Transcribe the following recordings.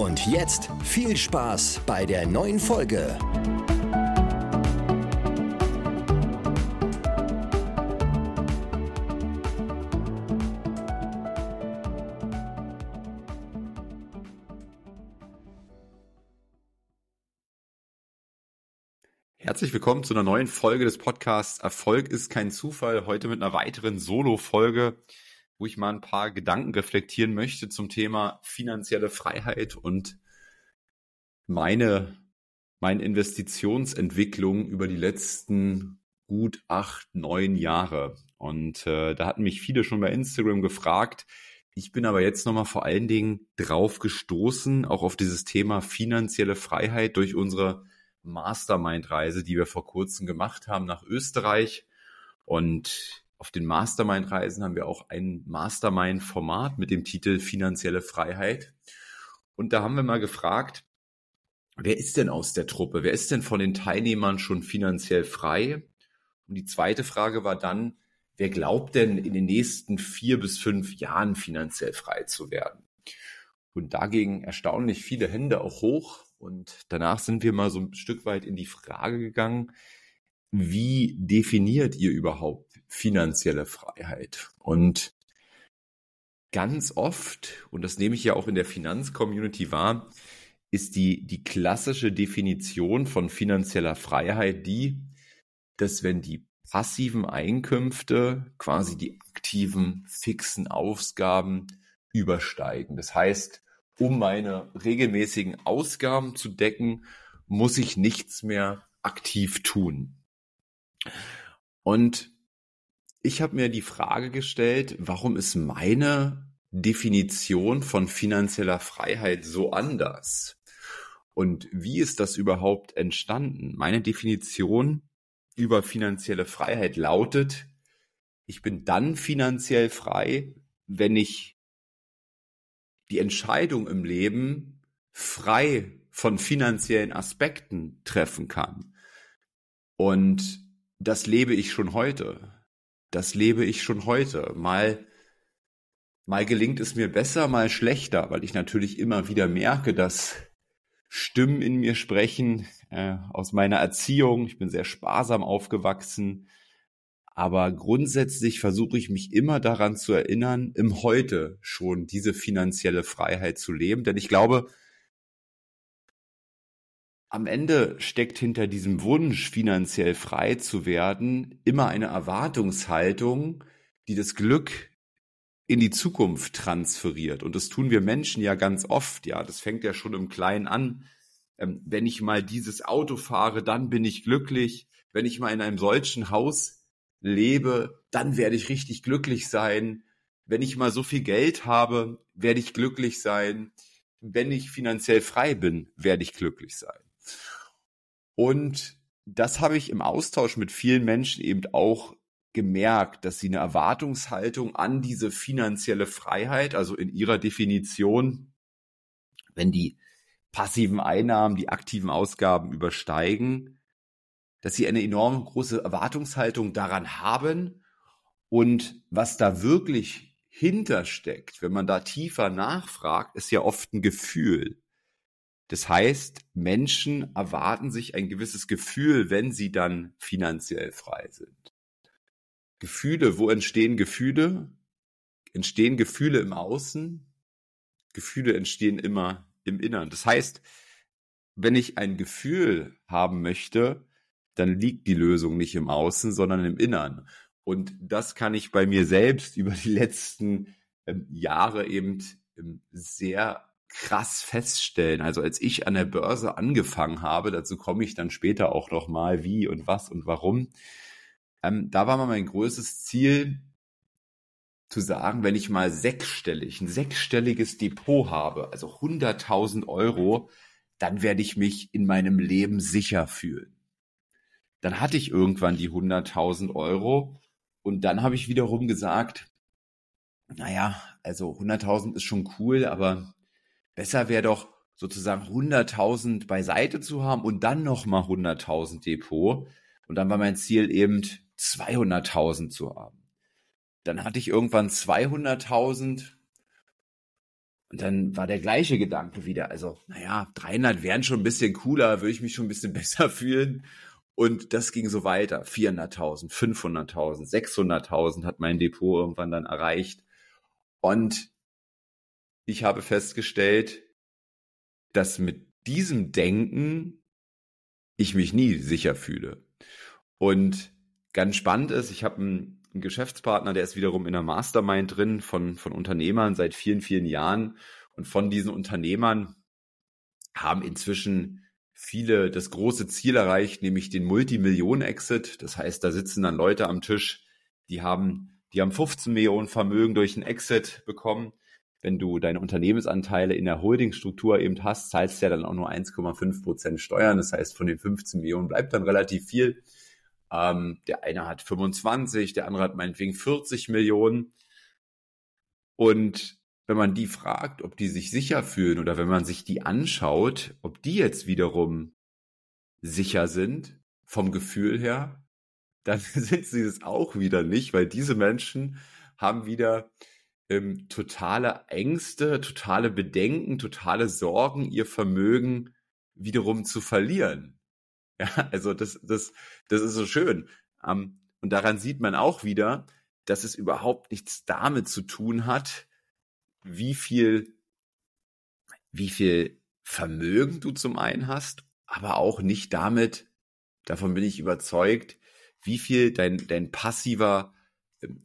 Und jetzt viel Spaß bei der neuen Folge. Herzlich willkommen zu einer neuen Folge des Podcasts Erfolg ist kein Zufall. Heute mit einer weiteren Solo-Folge, wo ich mal ein paar Gedanken reflektieren möchte zum Thema finanzielle Freiheit und meine, meine Investitionsentwicklung über die letzten gut acht, neun Jahre. Und äh, da hatten mich viele schon bei Instagram gefragt. Ich bin aber jetzt nochmal vor allen Dingen drauf gestoßen, auch auf dieses Thema finanzielle Freiheit durch unsere Mastermind-Reise, die wir vor kurzem gemacht haben nach Österreich. Und auf den Mastermind-Reisen haben wir auch ein Mastermind-Format mit dem Titel Finanzielle Freiheit. Und da haben wir mal gefragt, wer ist denn aus der Truppe? Wer ist denn von den Teilnehmern schon finanziell frei? Und die zweite Frage war dann, wer glaubt denn in den nächsten vier bis fünf Jahren finanziell frei zu werden? Und dagegen erstaunlich viele Hände auch hoch. Und danach sind wir mal so ein Stück weit in die Frage gegangen, wie definiert ihr überhaupt finanzielle Freiheit? Und ganz oft, und das nehme ich ja auch in der Finanzcommunity wahr, ist die, die klassische Definition von finanzieller Freiheit die, dass wenn die passiven Einkünfte quasi die aktiven fixen Ausgaben übersteigen. Das heißt, um meine regelmäßigen Ausgaben zu decken, muss ich nichts mehr aktiv tun. Und ich habe mir die Frage gestellt, warum ist meine Definition von finanzieller Freiheit so anders? Und wie ist das überhaupt entstanden? Meine Definition über finanzielle Freiheit lautet, ich bin dann finanziell frei, wenn ich die Entscheidung im Leben frei von finanziellen Aspekten treffen kann. Und das lebe ich schon heute. Das lebe ich schon heute. Mal, mal gelingt es mir besser, mal schlechter, weil ich natürlich immer wieder merke, dass Stimmen in mir sprechen äh, aus meiner Erziehung. Ich bin sehr sparsam aufgewachsen. Aber grundsätzlich versuche ich mich immer daran zu erinnern, im Heute schon diese finanzielle Freiheit zu leben. Denn ich glaube, am Ende steckt hinter diesem Wunsch, finanziell frei zu werden, immer eine Erwartungshaltung, die das Glück in die Zukunft transferiert. Und das tun wir Menschen ja ganz oft. Ja, das fängt ja schon im Kleinen an. Ähm, wenn ich mal dieses Auto fahre, dann bin ich glücklich. Wenn ich mal in einem solchen Haus lebe, dann werde ich richtig glücklich sein. Wenn ich mal so viel Geld habe, werde ich glücklich sein. Wenn ich finanziell frei bin, werde ich glücklich sein. Und das habe ich im Austausch mit vielen Menschen eben auch gemerkt, dass sie eine Erwartungshaltung an diese finanzielle Freiheit, also in ihrer Definition, wenn die passiven Einnahmen die aktiven Ausgaben übersteigen, dass sie eine enorm große Erwartungshaltung daran haben und was da wirklich hintersteckt, wenn man da tiefer nachfragt, ist ja oft ein Gefühl. Das heißt, Menschen erwarten sich ein gewisses Gefühl, wenn sie dann finanziell frei sind. Gefühle, wo entstehen Gefühle? Entstehen Gefühle im Außen? Gefühle entstehen immer im Innern. Das heißt, wenn ich ein Gefühl haben möchte, dann liegt die Lösung nicht im Außen, sondern im Innern. Und das kann ich bei mir selbst über die letzten ähm, Jahre eben ähm, sehr krass feststellen. Also als ich an der Börse angefangen habe, dazu komme ich dann später auch noch mal, wie und was und warum. Ähm, da war mal mein größtes Ziel, zu sagen, wenn ich mal sechsstellig, ein sechsstelliges Depot habe, also 100.000 Euro, dann werde ich mich in meinem Leben sicher fühlen. Dann hatte ich irgendwann die 100.000 Euro und dann habe ich wiederum gesagt, naja, also 100.000 ist schon cool, aber besser wäre doch sozusagen 100.000 beiseite zu haben und dann nochmal 100.000 Depot. Und dann war mein Ziel eben 200.000 zu haben. Dann hatte ich irgendwann 200.000 und dann war der gleiche Gedanke wieder. Also, naja, 300 wären schon ein bisschen cooler, würde ich mich schon ein bisschen besser fühlen. Und das ging so weiter. 400.000, 500.000, 600.000 hat mein Depot irgendwann dann erreicht. Und ich habe festgestellt, dass mit diesem Denken ich mich nie sicher fühle. Und ganz spannend ist, ich habe einen ein Geschäftspartner, der ist wiederum in der Mastermind drin von, von Unternehmern seit vielen, vielen Jahren. Und von diesen Unternehmern haben inzwischen viele das große Ziel erreicht, nämlich den Multimillionen-Exit. Das heißt, da sitzen dann Leute am Tisch, die haben, die haben 15 Millionen Vermögen durch einen Exit bekommen. Wenn du deine Unternehmensanteile in der Holdingstruktur eben hast, zahlst du ja dann auch nur 1,5 Prozent Steuern. Das heißt, von den 15 Millionen bleibt dann relativ viel. Ähm, der eine hat 25, der andere hat meinetwegen 40 Millionen. Und wenn man die fragt, ob die sich sicher fühlen oder wenn man sich die anschaut, ob die jetzt wiederum sicher sind vom Gefühl her, dann sind sie es auch wieder nicht, weil diese Menschen haben wieder ähm, totale Ängste, totale Bedenken, totale Sorgen, ihr Vermögen wiederum zu verlieren. Ja, also das, das, das ist so schön. Ähm, und daran sieht man auch wieder, dass es überhaupt nichts damit zu tun hat, wie viel, wie viel Vermögen du zum einen hast, aber auch nicht damit, davon bin ich überzeugt, wie viel dein, dein passiver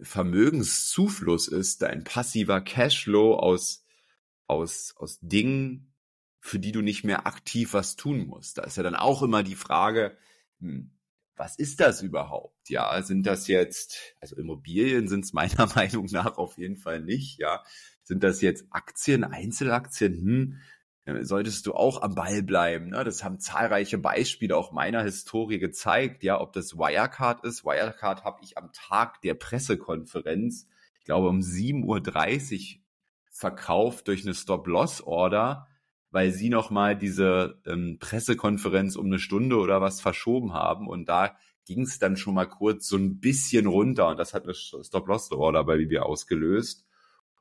Vermögenszufluss ist, dein passiver Cashflow aus, aus, aus Dingen, für die du nicht mehr aktiv was tun musst. Da ist ja dann auch immer die Frage, hm, was ist das überhaupt? Ja, sind das jetzt, also Immobilien sind es meiner Meinung nach auf jeden Fall nicht, ja. Sind das jetzt Aktien, Einzelaktien? Hm, solltest du auch am Ball bleiben. Ne? Das haben zahlreiche Beispiele auch meiner Historie gezeigt, ja, ob das Wirecard ist. Wirecard habe ich am Tag der Pressekonferenz, ich glaube um 7.30 Uhr verkauft durch eine Stop-Loss-Order weil sie nochmal diese ähm, Pressekonferenz um eine Stunde oder was verschoben haben und da ging es dann schon mal kurz so ein bisschen runter und das hat eine Stop-Loss-Order bei BB ausgelöst.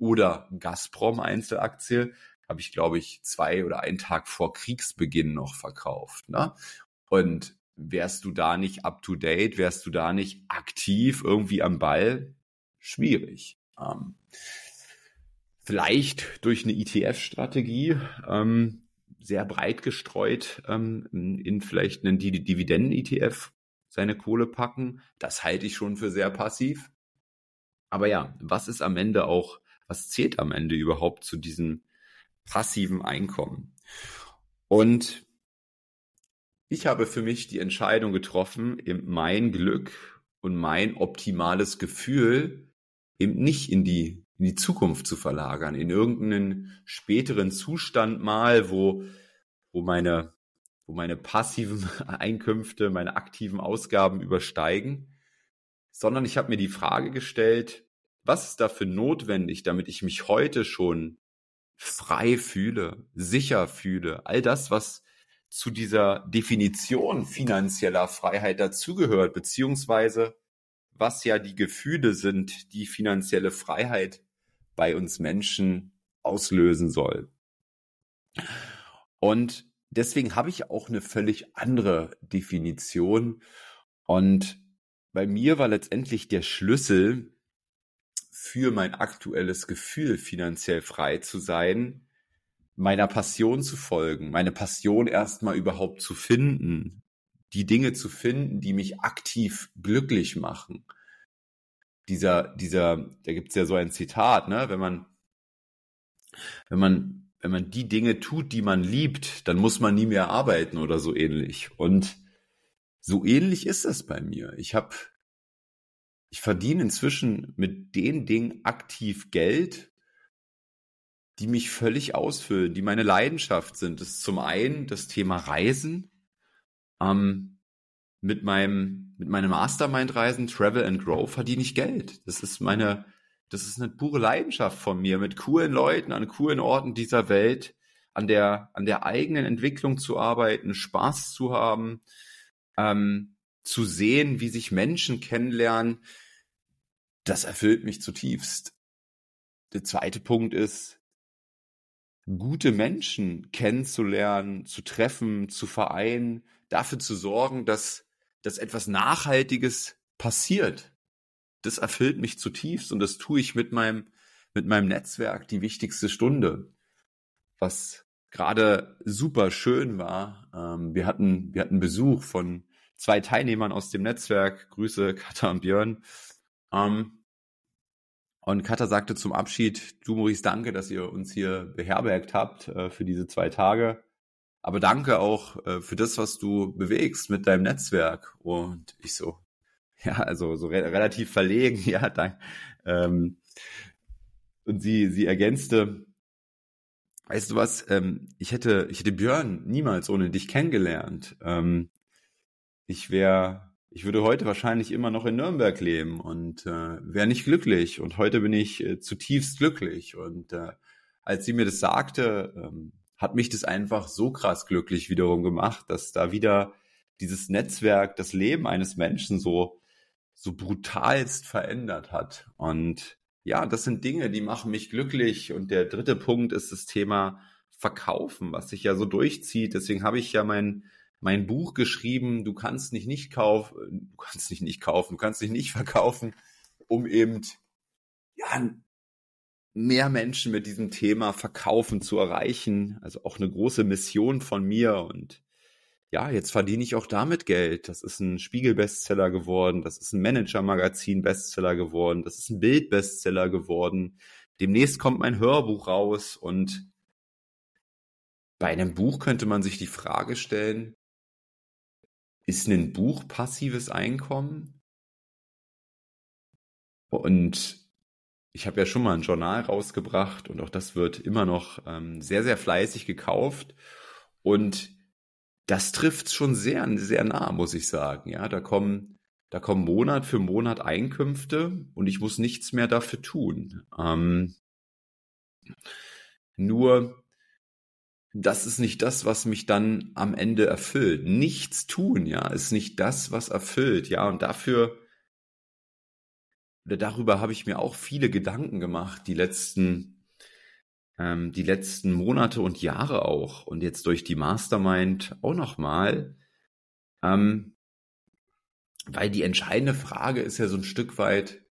Oder Gazprom Einzelaktie habe ich, glaube ich, zwei oder einen Tag vor Kriegsbeginn noch verkauft. Ne? Und wärst du da nicht up to date, wärst du da nicht aktiv irgendwie am Ball, schwierig. Ähm, vielleicht durch eine ETF-Strategie ähm, sehr breit gestreut ähm, in vielleicht einen Dividenden-ETF seine Kohle packen. Das halte ich schon für sehr passiv. Aber ja, was ist am Ende auch, was zählt am Ende überhaupt zu diesem passiven Einkommen? Und ich habe für mich die Entscheidung getroffen, mein Glück und mein optimales Gefühl eben nicht in die in die Zukunft zu verlagern, in irgendeinen späteren Zustand mal, wo, wo meine, wo meine passiven Einkünfte, meine aktiven Ausgaben übersteigen, sondern ich habe mir die Frage gestellt, was ist dafür notwendig, damit ich mich heute schon frei fühle, sicher fühle, all das, was zu dieser Definition finanzieller Freiheit dazugehört, beziehungsweise was ja die Gefühle sind, die finanzielle Freiheit bei uns Menschen auslösen soll. Und deswegen habe ich auch eine völlig andere Definition. Und bei mir war letztendlich der Schlüssel für mein aktuelles Gefühl, finanziell frei zu sein, meiner Passion zu folgen, meine Passion erstmal überhaupt zu finden, die Dinge zu finden, die mich aktiv glücklich machen dieser, dieser, da gibt's ja so ein Zitat, ne, wenn man, wenn man, wenn man die Dinge tut, die man liebt, dann muss man nie mehr arbeiten oder so ähnlich. Und so ähnlich ist das bei mir. Ich habe ich verdiene inzwischen mit den Dingen aktiv Geld, die mich völlig ausfüllen, die meine Leidenschaft sind. Das ist zum einen das Thema Reisen. Ähm, mit meinem, mit meinem Mastermind-Reisen, Travel and Grow, verdiene ich Geld. Das ist meine, das ist eine pure Leidenschaft von mir, mit coolen Leuten an coolen Orten dieser Welt, an der, an der eigenen Entwicklung zu arbeiten, Spaß zu haben, ähm, zu sehen, wie sich Menschen kennenlernen. Das erfüllt mich zutiefst. Der zweite Punkt ist, gute Menschen kennenzulernen, zu treffen, zu vereinen, dafür zu sorgen, dass, dass etwas Nachhaltiges passiert. Das erfüllt mich zutiefst und das tue ich mit meinem, mit meinem Netzwerk die wichtigste Stunde. Was gerade super schön war. Ähm, wir hatten, wir hatten Besuch von zwei Teilnehmern aus dem Netzwerk. Grüße Katha und Björn. Ähm, und Katha sagte zum Abschied, du Maurice, danke, dass ihr uns hier beherbergt habt äh, für diese zwei Tage. Aber danke auch äh, für das, was du bewegst mit deinem Netzwerk. Und ich so, ja, also so re relativ verlegen, ja, danke. Ähm, und sie, sie ergänzte, weißt du was, ähm, ich hätte, ich hätte Björn niemals ohne dich kennengelernt. Ähm, ich wäre ich würde heute wahrscheinlich immer noch in Nürnberg leben und äh, wäre nicht glücklich. Und heute bin ich äh, zutiefst glücklich. Und äh, als sie mir das sagte, ähm, hat mich das einfach so krass glücklich wiederum gemacht, dass da wieder dieses Netzwerk das Leben eines Menschen so so brutalst verändert hat. Und ja, das sind Dinge, die machen mich glücklich. Und der dritte Punkt ist das Thema Verkaufen, was sich ja so durchzieht. Deswegen habe ich ja mein mein Buch geschrieben, du kannst nicht nicht kaufen, du kannst nicht nicht kaufen, du kannst dich nicht verkaufen, um eben ja mehr Menschen mit diesem Thema Verkaufen zu erreichen. Also auch eine große Mission von mir und ja, jetzt verdiene ich auch damit Geld. Das ist ein Spiegel-Bestseller geworden, das ist ein Manager-Magazin-Bestseller geworden, das ist ein Bild-Bestseller geworden. Demnächst kommt mein Hörbuch raus und bei einem Buch könnte man sich die Frage stellen, ist ein Buch passives Einkommen? Und ich habe ja schon mal ein Journal rausgebracht und auch das wird immer noch ähm, sehr, sehr fleißig gekauft. Und das trifft schon sehr, sehr nah, muss ich sagen. Ja, da kommen, da kommen Monat für Monat Einkünfte und ich muss nichts mehr dafür tun. Ähm, nur das ist nicht das, was mich dann am Ende erfüllt. Nichts tun, ja, ist nicht das, was erfüllt, ja, und dafür oder darüber habe ich mir auch viele Gedanken gemacht, die letzten, ähm, die letzten Monate und Jahre auch. Und jetzt durch die Mastermind auch nochmal, ähm, weil die entscheidende Frage ist ja so ein Stück weit,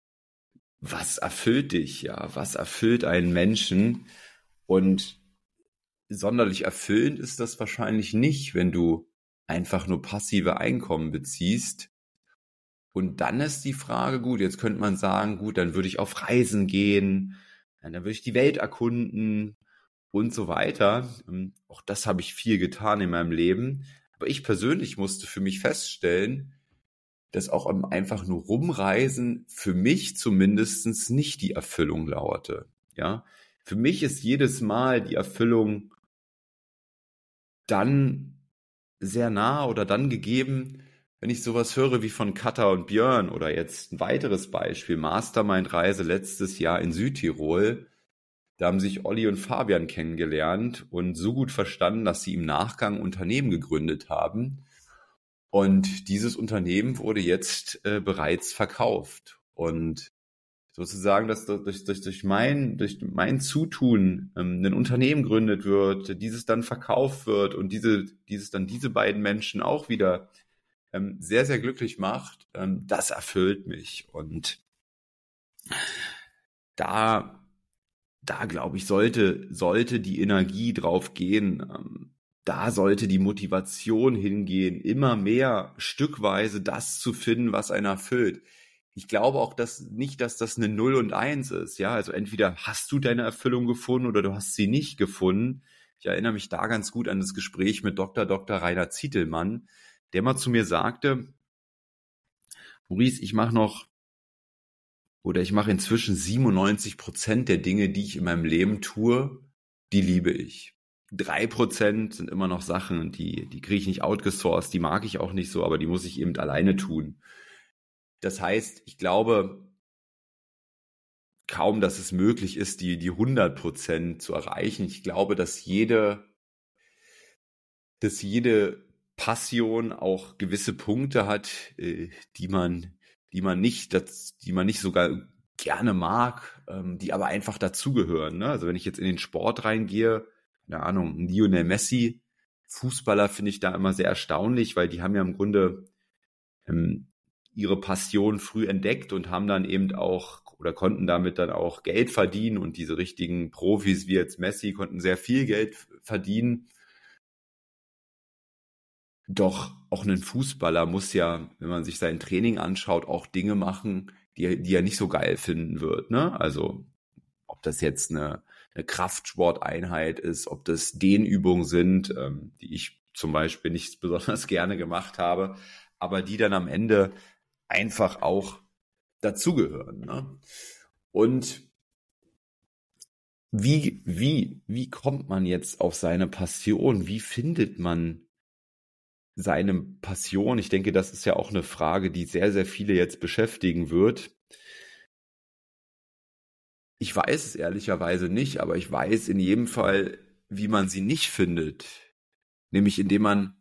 was erfüllt dich, ja, was erfüllt einen Menschen? Und sonderlich erfüllend ist das wahrscheinlich nicht, wenn du einfach nur passive Einkommen beziehst. Und dann ist die Frage, gut, jetzt könnte man sagen, gut, dann würde ich auf Reisen gehen, dann würde ich die Welt erkunden und so weiter. Ähm, auch das habe ich viel getan in meinem Leben. Aber ich persönlich musste für mich feststellen, dass auch einfach nur rumreisen für mich zumindest nicht die Erfüllung lauerte. Ja, für mich ist jedes Mal die Erfüllung dann sehr nah oder dann gegeben, wenn ich sowas höre wie von Katha und Björn oder jetzt ein weiteres Beispiel, Mastermind-Reise letztes Jahr in Südtirol. Da haben sich Olli und Fabian kennengelernt und so gut verstanden, dass sie im Nachgang Unternehmen gegründet haben. Und dieses Unternehmen wurde jetzt äh, bereits verkauft. Und sozusagen, dass durch, durch, durch, mein, durch mein Zutun ähm, ein Unternehmen gründet wird, dieses dann verkauft wird und diese, dieses dann diese beiden Menschen auch wieder ähm, sehr, sehr glücklich macht, ähm, das erfüllt mich. Und da, da glaube ich, sollte, sollte die Energie drauf gehen, ähm, da sollte die Motivation hingehen, immer mehr stückweise das zu finden, was einen erfüllt ich glaube auch dass nicht, dass das eine Null und Eins ist. Ja, also entweder hast du deine Erfüllung gefunden oder du hast sie nicht gefunden. Ich erinnere mich da ganz gut an das Gespräch mit Dr. Dr. Rainer Zietelmann, der mal zu mir sagte, Maurice, ich mache noch oder ich mache inzwischen 97 Prozent der Dinge, die ich in meinem Leben tue, die liebe ich. Drei Prozent sind immer noch Sachen, die, die kriege ich nicht outgesourced, die mag ich auch nicht so, aber die muss ich eben alleine tun. Das heißt, ich glaube kaum, dass es möglich ist, die, die 100 Prozent zu erreichen. Ich glaube, dass jede, dass jede Passion auch gewisse Punkte hat, äh, die man, die man nicht, die man nicht sogar gerne mag, ähm, die aber einfach dazugehören. Ne? Also wenn ich jetzt in den Sport reingehe, keine Ahnung, Lionel Messi, Fußballer finde ich da immer sehr erstaunlich, weil die haben ja im Grunde ähm, ihre Passion früh entdeckt und haben dann eben auch oder konnten damit dann auch Geld verdienen und diese richtigen Profis wie jetzt Messi konnten sehr viel Geld verdienen. Doch auch ein Fußballer muss ja, wenn man sich sein Training anschaut, auch Dinge machen, die, die er nicht so geil finden wird. Ne? Also ob das jetzt eine, eine Kraftsporteinheit ist, ob das Dehnübungen sind, ähm, die ich zum Beispiel nicht besonders gerne gemacht habe, aber die dann am Ende einfach auch dazugehören. Ne? Und wie, wie, wie kommt man jetzt auf seine Passion? Wie findet man seine Passion? Ich denke, das ist ja auch eine Frage, die sehr, sehr viele jetzt beschäftigen wird. Ich weiß es ehrlicherweise nicht, aber ich weiß in jedem Fall, wie man sie nicht findet. Nämlich indem man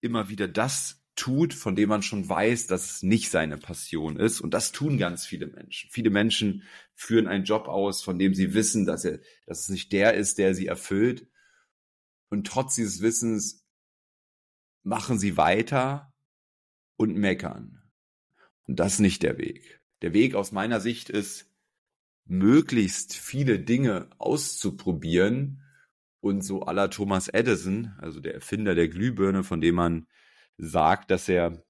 immer wieder das tut, von dem man schon weiß, dass es nicht seine Passion ist. Und das tun ganz viele Menschen. Viele Menschen führen einen Job aus, von dem sie wissen, dass er, dass es nicht der ist, der sie erfüllt. Und trotz dieses Wissens machen sie weiter und meckern. Und das ist nicht der Weg. Der Weg aus meiner Sicht ist, möglichst viele Dinge auszuprobieren und so aller Thomas Edison, also der Erfinder der Glühbirne, von dem man sagt, dass er,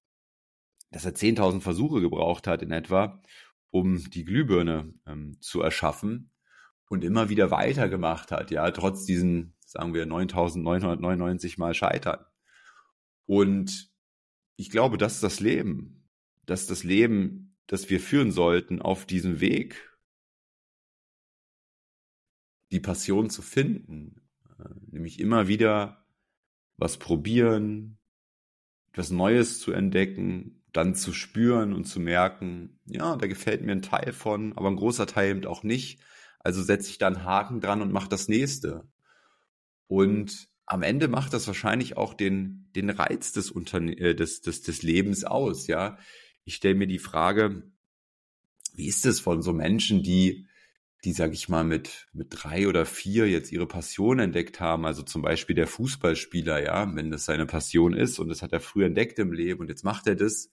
dass er 10.000 Versuche gebraucht hat in etwa, um die Glühbirne ähm, zu erschaffen und immer wieder weitergemacht hat, ja, trotz diesen, sagen wir, 9.999 Mal Scheitern. Und ich glaube, das ist das Leben. Das ist das Leben, das wir führen sollten auf diesem Weg, die Passion zu finden, äh, nämlich immer wieder was probieren, etwas Neues zu entdecken, dann zu spüren und zu merken, ja, da gefällt mir ein Teil von, aber ein großer Teil eben auch nicht. Also setze ich da einen Haken dran und mache das nächste. Und am Ende macht das wahrscheinlich auch den, den Reiz des, Unterne äh, des, des, des Lebens aus, ja. Ich stelle mir die Frage, wie ist es von so Menschen, die die, sag ich mal, mit, mit drei oder vier jetzt ihre Passion entdeckt haben. Also zum Beispiel der Fußballspieler, ja, wenn das seine Passion ist und das hat er früher entdeckt im Leben und jetzt macht er das.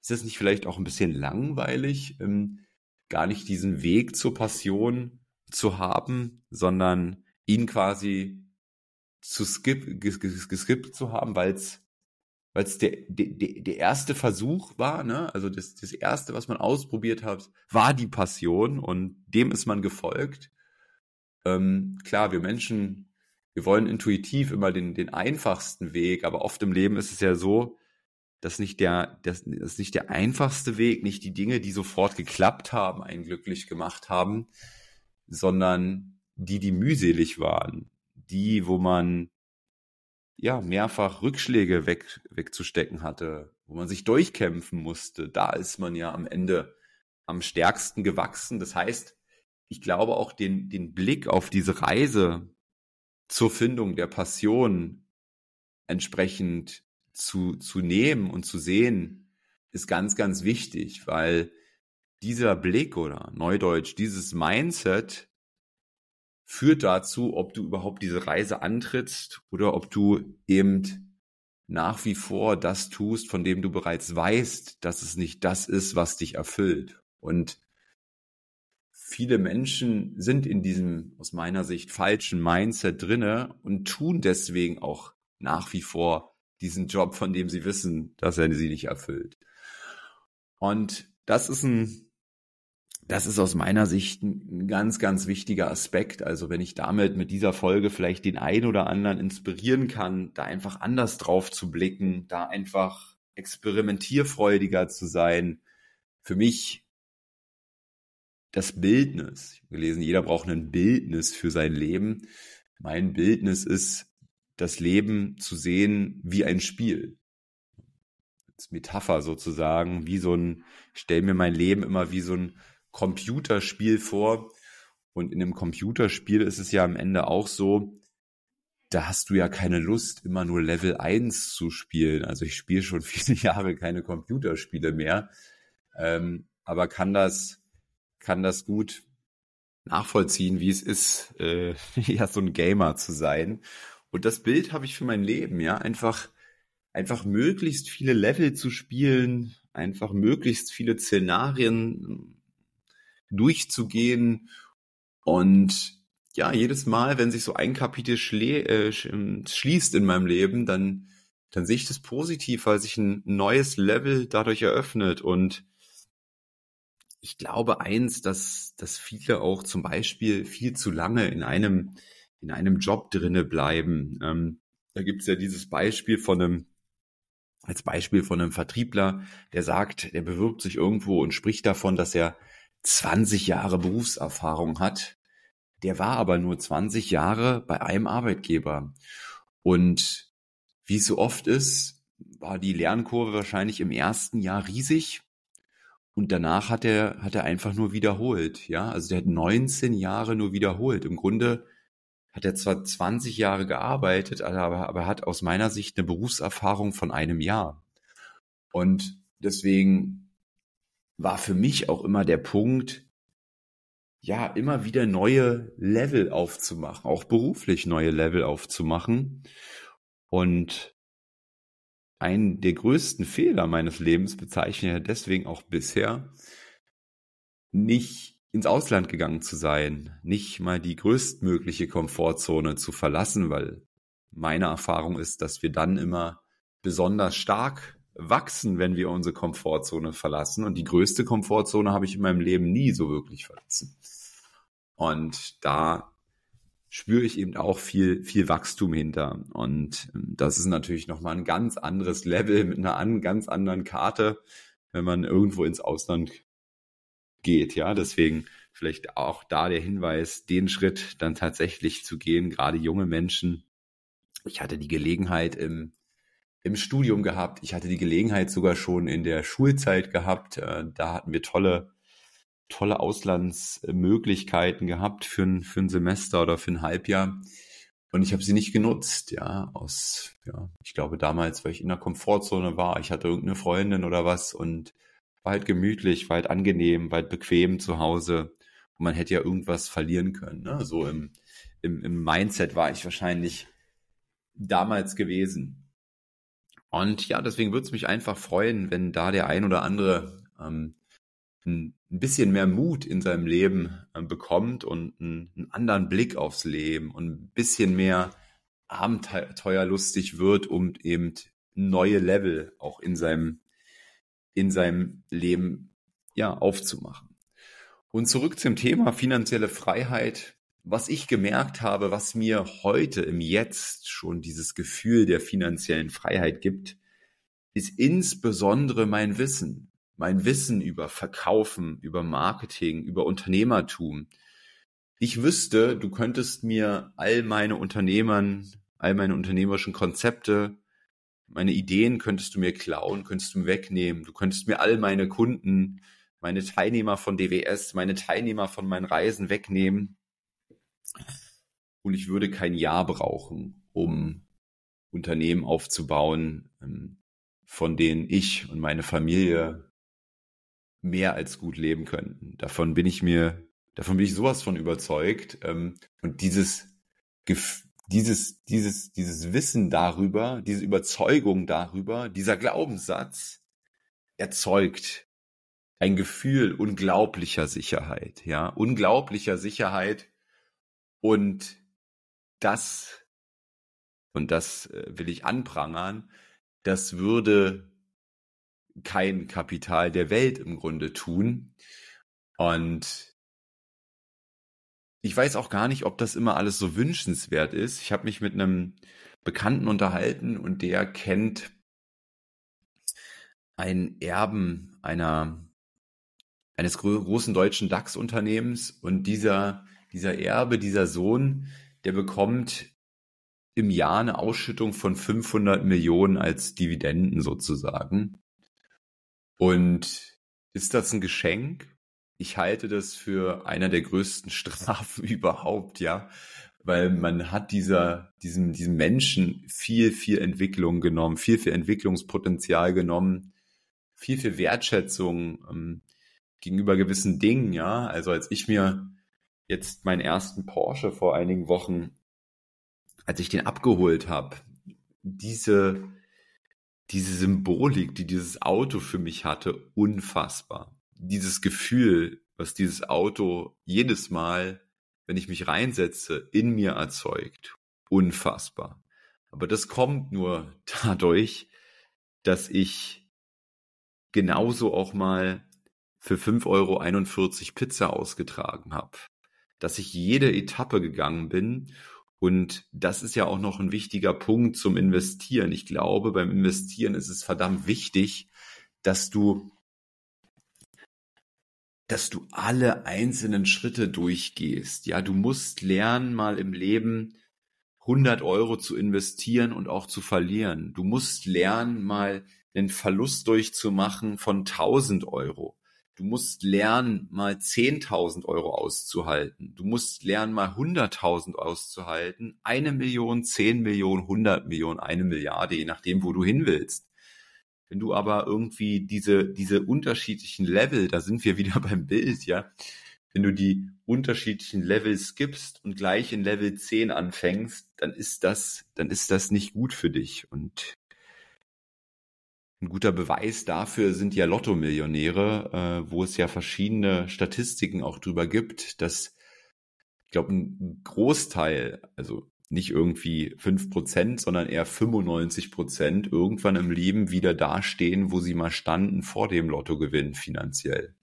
Ist das nicht vielleicht auch ein bisschen langweilig, ähm, gar nicht diesen Weg zur Passion zu haben, sondern ihn quasi zu skip, geskippt zu haben, weil es weil es der, der, der erste Versuch war, ne? Also das, das erste, was man ausprobiert hat, war die Passion und dem ist man gefolgt. Ähm, klar, wir Menschen, wir wollen intuitiv immer den, den einfachsten Weg, aber oft im Leben ist es ja so, dass nicht der, das, das ist nicht der einfachste Weg, nicht die Dinge, die sofort geklappt haben, einen glücklich gemacht haben, sondern die, die mühselig waren, die, wo man ja, mehrfach Rückschläge weg, wegzustecken hatte, wo man sich durchkämpfen musste, da ist man ja am Ende am stärksten gewachsen. Das heißt, ich glaube auch den, den Blick auf diese Reise zur Findung der Passion entsprechend zu, zu nehmen und zu sehen, ist ganz, ganz wichtig, weil dieser Blick oder Neudeutsch, dieses Mindset führt dazu, ob du überhaupt diese Reise antrittst oder ob du eben nach wie vor das tust, von dem du bereits weißt, dass es nicht das ist, was dich erfüllt. Und viele Menschen sind in diesem aus meiner Sicht falschen Mindset drinne und tun deswegen auch nach wie vor diesen Job, von dem sie wissen, dass er sie nicht erfüllt. Und das ist ein das ist aus meiner Sicht ein ganz, ganz wichtiger Aspekt. Also wenn ich damit mit dieser Folge vielleicht den einen oder anderen inspirieren kann, da einfach anders drauf zu blicken, da einfach experimentierfreudiger zu sein. Für mich das Bildnis. Ich habe gelesen, jeder braucht ein Bildnis für sein Leben. Mein Bildnis ist, das Leben zu sehen wie ein Spiel. Als Metapher sozusagen, wie so ein, ich stelle mir mein Leben immer wie so ein Computerspiel vor. Und in einem Computerspiel ist es ja am Ende auch so, da hast du ja keine Lust, immer nur Level 1 zu spielen. Also ich spiele schon viele Jahre keine Computerspiele mehr, ähm, aber kann das, kann das gut nachvollziehen, wie es ist, äh, ja, so ein Gamer zu sein. Und das Bild habe ich für mein Leben, ja, einfach, einfach möglichst viele Level zu spielen, einfach möglichst viele Szenarien durchzugehen und ja, jedes Mal, wenn sich so ein Kapitel äh, ähm, schließt in meinem Leben, dann, dann sehe ich das positiv, weil sich ein neues Level dadurch eröffnet. Und ich glaube eins, dass, dass viele auch zum Beispiel viel zu lange in einem, in einem Job drinne bleiben. Ähm, da gibt's ja dieses Beispiel von einem, als Beispiel von einem Vertriebler, der sagt, der bewirbt sich irgendwo und spricht davon, dass er 20 Jahre Berufserfahrung hat der war aber nur 20 Jahre bei einem Arbeitgeber. Und wie es so oft ist, war die Lernkurve wahrscheinlich im ersten Jahr riesig. Und danach hat er, hat er einfach nur wiederholt. Ja, also der hat 19 Jahre nur wiederholt. Im Grunde hat er zwar 20 Jahre gearbeitet, aber, aber hat aus meiner Sicht eine Berufserfahrung von einem Jahr. Und deswegen war für mich auch immer der Punkt, ja, immer wieder neue Level aufzumachen, auch beruflich neue Level aufzumachen. Und einen der größten Fehler meines Lebens bezeichne ich deswegen auch bisher, nicht ins Ausland gegangen zu sein, nicht mal die größtmögliche Komfortzone zu verlassen, weil meine Erfahrung ist, dass wir dann immer besonders stark wachsen, wenn wir unsere Komfortzone verlassen. Und die größte Komfortzone habe ich in meinem Leben nie so wirklich verlassen. Und da spüre ich eben auch viel, viel Wachstum hinter. Und ähm, das ist natürlich nochmal ein ganz anderes Level mit einer ganz anderen Karte, wenn man irgendwo ins Ausland geht. Ja, deswegen vielleicht auch da der Hinweis, den Schritt dann tatsächlich zu gehen, gerade junge Menschen. Ich hatte die Gelegenheit im im Studium gehabt. Ich hatte die Gelegenheit sogar schon in der Schulzeit gehabt. Äh, da hatten wir tolle, tolle Auslandsmöglichkeiten gehabt für ein, für ein Semester oder für ein Halbjahr. Und ich habe sie nicht genutzt, ja, aus, ja, ich glaube damals, weil ich in der Komfortzone war. Ich hatte irgendeine Freundin oder was und war halt gemütlich, war halt angenehm, war halt bequem zu Hause. Und man hätte ja irgendwas verlieren können. Ne? So im, im, im Mindset war ich wahrscheinlich damals gewesen. Und ja, deswegen würde es mich einfach freuen, wenn da der ein oder andere ähm, ein bisschen mehr Mut in seinem Leben äh, bekommt und einen, einen anderen Blick aufs Leben und ein bisschen mehr abenteuerlustig wird, um eben neue Level auch in seinem, in seinem Leben ja, aufzumachen. Und zurück zum Thema finanzielle Freiheit was ich gemerkt habe, was mir heute im Jetzt schon dieses Gefühl der finanziellen Freiheit gibt, ist insbesondere mein Wissen. Mein Wissen über Verkaufen, über Marketing, über Unternehmertum. Ich wüsste, du könntest mir all meine Unternehmern, all meine unternehmerischen Konzepte, meine Ideen könntest du mir klauen, könntest du mir wegnehmen. Du könntest mir all meine Kunden, meine Teilnehmer von DWS, meine Teilnehmer von meinen Reisen wegnehmen und ich würde kein Jahr brauchen, um Unternehmen aufzubauen, ähm, von denen ich und meine Familie mehr als gut leben könnten. Davon bin ich mir, davon bin ich sowas von überzeugt. Ähm, und dieses, dieses, dieses, dieses Wissen darüber, diese Überzeugung darüber, dieser Glaubenssatz erzeugt ein Gefühl unglaublicher Sicherheit, ja, unglaublicher Sicherheit, und das, und das äh, will ich anprangern, das würde kein Kapital der Welt im Grunde tun. Und ich weiß auch gar nicht, ob das immer alles so wünschenswert ist. Ich habe mich mit einem Bekannten unterhalten und der kennt einen Erben einer eines großen deutschen DAX-Unternehmens und dieser, dieser Erbe, dieser Sohn, der bekommt im Jahr eine Ausschüttung von 500 Millionen als Dividenden sozusagen. Und ist das ein Geschenk? Ich halte das für einer der größten Strafen überhaupt, ja, weil man hat dieser, diesem, diesem Menschen viel, viel Entwicklung genommen, viel, viel Entwicklungspotenzial genommen, viel, viel Wertschätzung ähm, gegenüber gewissen Dingen, ja. Also als ich mir jetzt meinen ersten Porsche vor einigen Wochen als ich den abgeholt habe, diese, diese Symbolik, die dieses Auto für mich hatte, unfassbar. Dieses Gefühl, was dieses Auto jedes Mal, wenn ich mich reinsetze, in mir erzeugt, unfassbar. Aber das kommt nur dadurch, dass ich genauso auch mal für 5,41 Euro Pizza ausgetragen habe. Dass ich jede Etappe gegangen bin und das ist ja auch noch ein wichtiger Punkt zum Investieren. Ich glaube, beim Investieren ist es verdammt wichtig, dass du dass du alle einzelnen Schritte durchgehst. Ja, du musst lernen, mal im Leben 100 Euro zu investieren und auch zu verlieren. Du musst lernen, mal einen Verlust durchzumachen von 1000 Euro. Du musst lernen, mal 10.000 Euro auszuhalten. Du musst lernen, mal 100.000 auszuhalten. Eine Million, 10 Millionen, 100 Millionen, eine Milliarde, je nachdem, wo du hin willst. Wenn du aber irgendwie diese, diese unterschiedlichen Level, da sind wir wieder beim Bild, ja. Wenn du die unterschiedlichen Level skippst und gleich in Level 10 anfängst, dann ist das, dann ist das nicht gut für dich. Und ein guter Beweis dafür sind ja Lotto-Millionäre, äh, wo es ja verschiedene Statistiken auch drüber gibt, dass ich glaube, ein Großteil, also nicht irgendwie fünf Prozent, sondern eher 95 Prozent irgendwann im Leben wieder dastehen, wo sie mal standen vor dem Lottogewinn finanziell.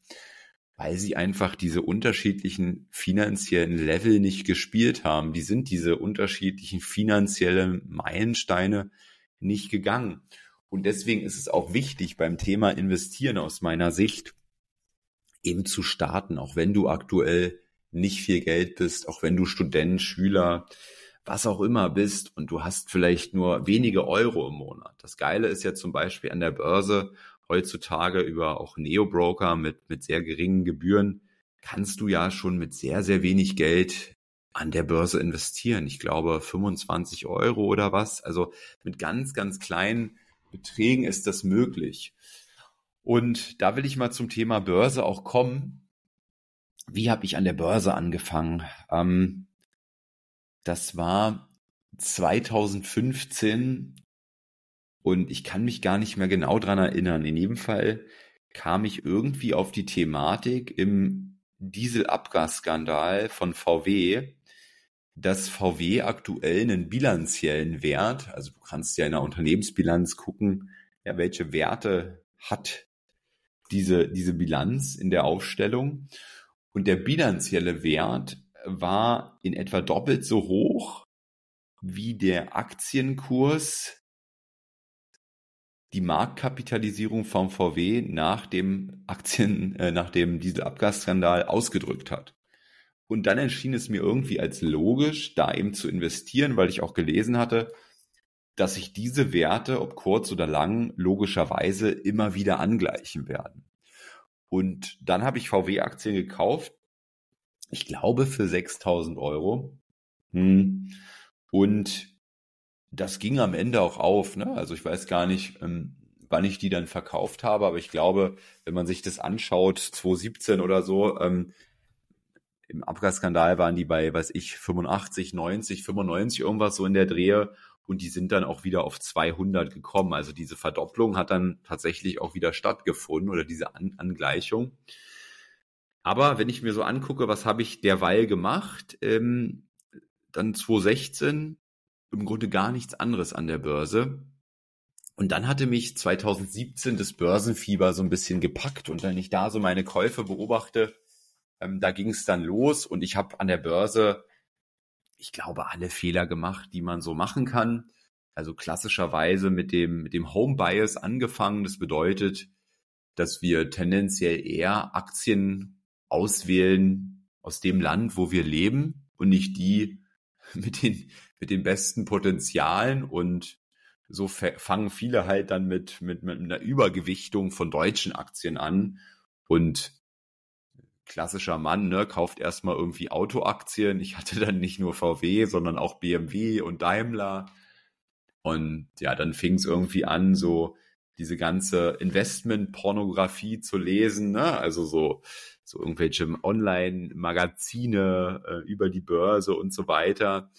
Weil sie einfach diese unterschiedlichen finanziellen Level nicht gespielt haben. Die sind diese unterschiedlichen finanziellen Meilensteine nicht gegangen. Und deswegen ist es auch wichtig beim Thema Investieren aus meiner Sicht eben zu starten, auch wenn du aktuell nicht viel Geld bist, auch wenn du Student, Schüler, was auch immer bist und du hast vielleicht nur wenige Euro im Monat. Das Geile ist ja zum Beispiel an der Börse heutzutage über auch Neo-Broker mit, mit sehr geringen Gebühren kannst du ja schon mit sehr, sehr wenig Geld an der Börse investieren. Ich glaube 25 Euro oder was. Also mit ganz, ganz kleinen Beträgen ist das möglich. Und da will ich mal zum Thema Börse auch kommen. Wie habe ich an der Börse angefangen? Ähm, das war 2015 und ich kann mich gar nicht mehr genau dran erinnern. In jedem Fall kam ich irgendwie auf die Thematik im Dieselabgasskandal von VW dass VW aktuell einen bilanziellen Wert, also du kannst ja in der Unternehmensbilanz gucken, ja, welche Werte hat diese, diese Bilanz in der Aufstellung. Und der bilanzielle Wert war in etwa doppelt so hoch wie der Aktienkurs, die Marktkapitalisierung vom VW nach dem Aktien, äh, nach dem Dieselabgasskandal ausgedrückt hat. Und dann erschien es mir irgendwie als logisch, da eben zu investieren, weil ich auch gelesen hatte, dass sich diese Werte, ob kurz oder lang, logischerweise immer wieder angleichen werden. Und dann habe ich VW-Aktien gekauft, ich glaube für 6000 Euro. Hm. Und das ging am Ende auch auf. Ne? Also ich weiß gar nicht, ähm, wann ich die dann verkauft habe, aber ich glaube, wenn man sich das anschaut, 2017 oder so, ähm, im Abgasskandal waren die bei, weiß ich, 85, 90, 95, irgendwas so in der Drehe. Und die sind dann auch wieder auf 200 gekommen. Also diese Verdopplung hat dann tatsächlich auch wieder stattgefunden oder diese An Angleichung. Aber wenn ich mir so angucke, was habe ich derweil gemacht, ähm, dann 2016 im Grunde gar nichts anderes an der Börse. Und dann hatte mich 2017 das Börsenfieber so ein bisschen gepackt und wenn ich da so meine Käufe beobachte, ähm, da ging es dann los und ich habe an der Börse, ich glaube, alle Fehler gemacht, die man so machen kann. Also klassischerweise mit dem, mit dem Home Bias angefangen. Das bedeutet, dass wir tendenziell eher Aktien auswählen aus dem Land, wo wir leben und nicht die mit den, mit den besten Potenzialen und so fangen viele halt dann mit, mit, mit einer Übergewichtung von deutschen Aktien an und klassischer Mann, ne, kauft erstmal irgendwie Autoaktien. Ich hatte dann nicht nur VW, sondern auch BMW und Daimler. Und ja, dann fing es irgendwie an, so diese ganze Investment-Pornografie zu lesen, ne? Also so, so irgendwelche Online-Magazine äh, über die Börse und so weiter.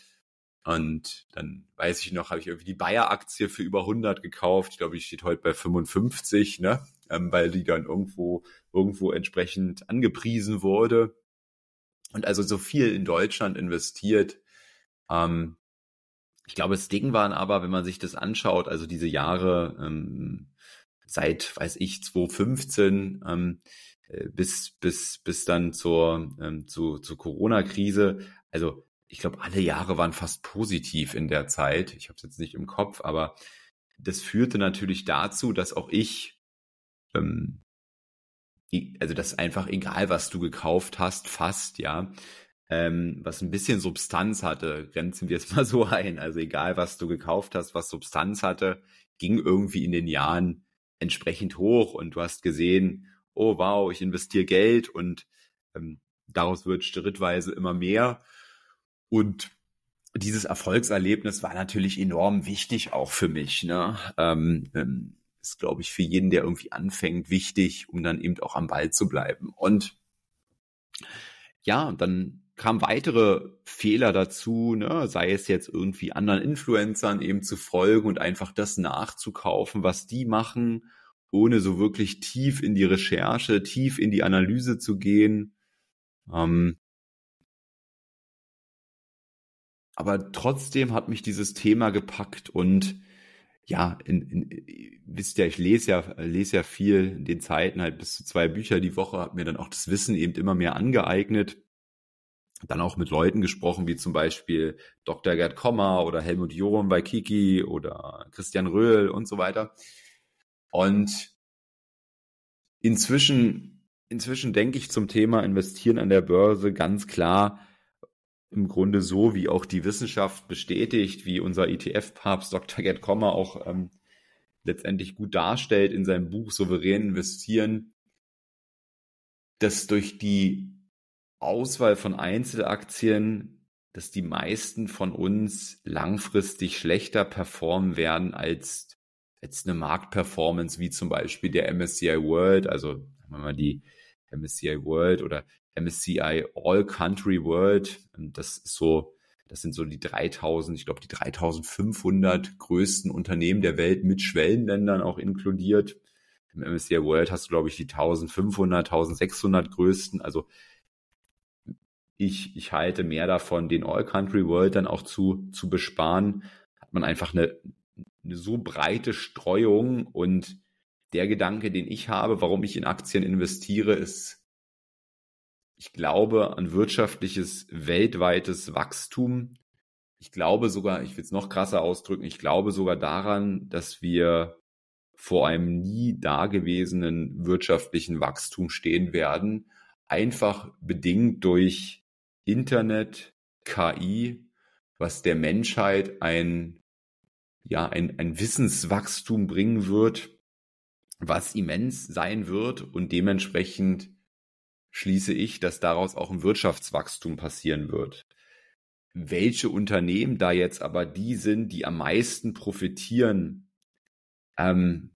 Und dann weiß ich noch, habe ich irgendwie die Bayer-Aktie für über 100 gekauft. Ich glaube, die steht heute bei 55, ne? Ähm, weil die dann irgendwo, irgendwo entsprechend angepriesen wurde. Und also so viel in Deutschland investiert. Ähm, ich glaube, das Ding waren aber, wenn man sich das anschaut, also diese Jahre ähm, seit, weiß ich, 2015 ähm, äh, bis, bis, bis dann zur, ähm, zu, zur Corona-Krise, also ich glaube, alle Jahre waren fast positiv in der Zeit. Ich habe es jetzt nicht im Kopf, aber das führte natürlich dazu, dass auch ich, ähm, also das einfach egal, was du gekauft hast, fast, ja, ähm, was ein bisschen Substanz hatte, grenzen wir es mal so ein. Also egal, was du gekauft hast, was Substanz hatte, ging irgendwie in den Jahren entsprechend hoch und du hast gesehen, oh wow, ich investiere Geld und ähm, daraus wird schrittweise immer mehr. Und dieses Erfolgserlebnis war natürlich enorm wichtig auch für mich. Ne? Ähm, ähm, ist, glaube ich, für jeden, der irgendwie anfängt, wichtig, um dann eben auch am Ball zu bleiben. Und ja, dann kamen weitere Fehler dazu, ne? sei es jetzt irgendwie anderen Influencern eben zu folgen und einfach das nachzukaufen, was die machen, ohne so wirklich tief in die Recherche, tief in die Analyse zu gehen. Ähm, aber trotzdem hat mich dieses Thema gepackt und ja, in, in, wisst ja, ich lese ja, lese ja viel in den Zeiten halt bis zu zwei Bücher die Woche, habe mir dann auch das Wissen eben immer mehr angeeignet. Dann auch mit Leuten gesprochen, wie zum Beispiel Dr. Gerd Kommer oder Helmut Jorum bei Kiki oder Christian Röhl und so weiter. Und inzwischen, inzwischen denke ich zum Thema Investieren an der Börse ganz klar, im Grunde so, wie auch die Wissenschaft bestätigt, wie unser ETF-Papst Dr. Gerd Kommer auch ähm, letztendlich gut darstellt in seinem Buch Souverän investieren, dass durch die Auswahl von Einzelaktien, dass die meisten von uns langfristig schlechter performen werden als jetzt eine Marktperformance wie zum Beispiel der MSCI World, also sagen wir mal die MSCI World oder MSCI All Country World. Das ist so, das sind so die 3000, ich glaube die 3500 größten Unternehmen der Welt mit Schwellenländern auch inkludiert. Im MSCI World hast du, glaube ich, die 1500, 1600 größten. Also ich, ich halte mehr davon, den All Country World dann auch zu, zu besparen. Hat man einfach eine, eine so breite Streuung und der Gedanke, den ich habe, warum ich in Aktien investiere, ist ich glaube an wirtschaftliches weltweites Wachstum. Ich glaube sogar, ich will es noch krasser ausdrücken, ich glaube sogar daran, dass wir vor einem nie dagewesenen wirtschaftlichen Wachstum stehen werden, einfach bedingt durch Internet, KI, was der Menschheit ein, ja, ein, ein Wissenswachstum bringen wird, was immens sein wird und dementsprechend schließe ich, dass daraus auch ein Wirtschaftswachstum passieren wird. Welche Unternehmen da jetzt aber die sind, die am meisten profitieren, ähm,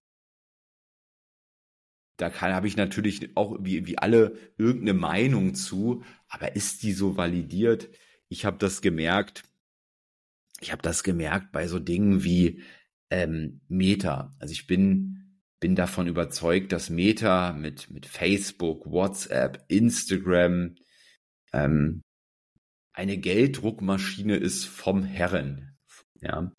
da habe ich natürlich auch wie, wie alle irgendeine Meinung zu, aber ist die so validiert? Ich habe das gemerkt, ich habe das gemerkt bei so Dingen wie ähm, Meta. Also ich bin bin davon überzeugt, dass Meta mit, mit Facebook, WhatsApp, Instagram ähm, eine Gelddruckmaschine ist vom Herren. Ja.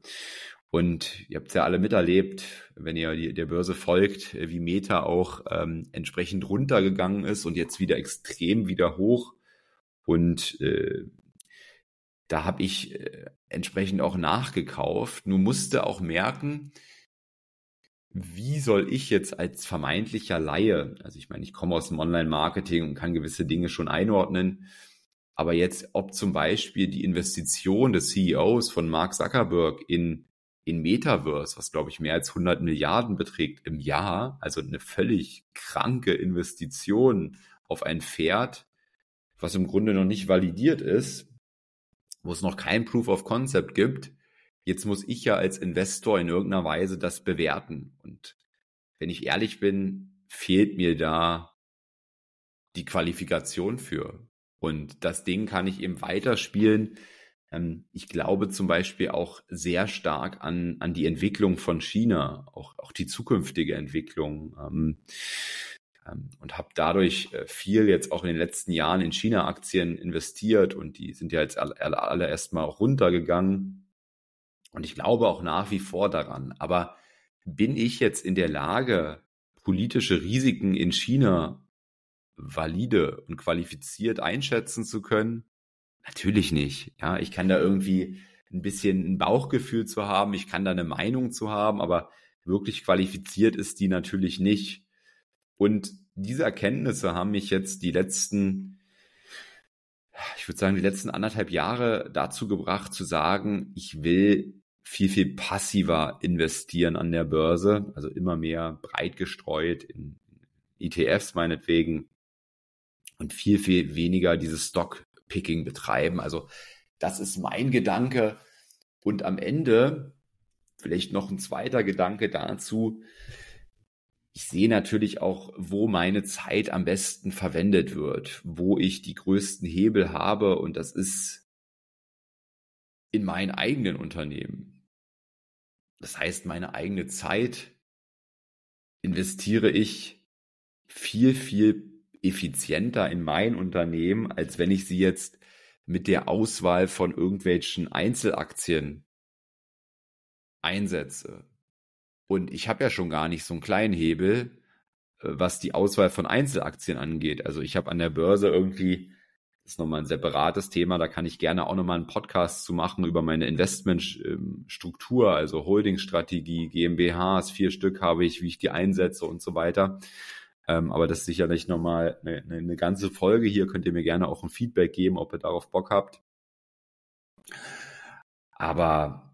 Und ihr habt es ja alle miterlebt, wenn ihr die, der Börse folgt, wie Meta auch ähm, entsprechend runtergegangen ist und jetzt wieder extrem wieder hoch. Und äh, da habe ich äh, entsprechend auch nachgekauft. Nur musste auch merken, wie soll ich jetzt als vermeintlicher Laie, also ich meine, ich komme aus dem Online-Marketing und kann gewisse Dinge schon einordnen, aber jetzt, ob zum Beispiel die Investition des CEOs von Mark Zuckerberg in, in Metaverse, was glaube ich mehr als 100 Milliarden beträgt im Jahr, also eine völlig kranke Investition auf ein Pferd, was im Grunde noch nicht validiert ist, wo es noch kein Proof of Concept gibt, Jetzt muss ich ja als Investor in irgendeiner Weise das bewerten. Und wenn ich ehrlich bin, fehlt mir da die Qualifikation für. Und das Ding kann ich eben weiterspielen. Ähm, ich glaube zum Beispiel auch sehr stark an, an die Entwicklung von China, auch, auch die zukünftige Entwicklung. Ähm, ähm, und habe dadurch äh, viel jetzt auch in den letzten Jahren in China-Aktien investiert und die sind ja jetzt alle, alle erstmal auch runtergegangen. Und ich glaube auch nach wie vor daran. Aber bin ich jetzt in der Lage, politische Risiken in China valide und qualifiziert einschätzen zu können? Natürlich nicht. Ja, ich kann da irgendwie ein bisschen ein Bauchgefühl zu haben, ich kann da eine Meinung zu haben, aber wirklich qualifiziert ist die natürlich nicht. Und diese Erkenntnisse haben mich jetzt die letzten ich würde sagen, die letzten anderthalb Jahre dazu gebracht zu sagen, ich will viel, viel passiver investieren an der Börse, also immer mehr breit gestreut in ETFs meinetwegen und viel, viel weniger dieses Stock-Picking betreiben. Also das ist mein Gedanke. Und am Ende vielleicht noch ein zweiter Gedanke dazu, ich sehe natürlich auch, wo meine Zeit am besten verwendet wird, wo ich die größten Hebel habe und das ist in meinen eigenen Unternehmen. Das heißt, meine eigene Zeit investiere ich viel, viel effizienter in mein Unternehmen, als wenn ich sie jetzt mit der Auswahl von irgendwelchen Einzelaktien einsetze. Und ich habe ja schon gar nicht so einen kleinen Hebel, äh, was die Auswahl von Einzelaktien angeht. Also ich habe an der Börse irgendwie, das ist nochmal ein separates Thema, da kann ich gerne auch nochmal einen Podcast zu machen über meine Investmentstruktur, also Holdingstrategie, GmbHs, vier Stück habe ich, wie ich die einsetze und so weiter. Ähm, aber das ist sicherlich nochmal eine, eine ganze Folge hier. Könnt ihr mir gerne auch ein Feedback geben, ob ihr darauf Bock habt. Aber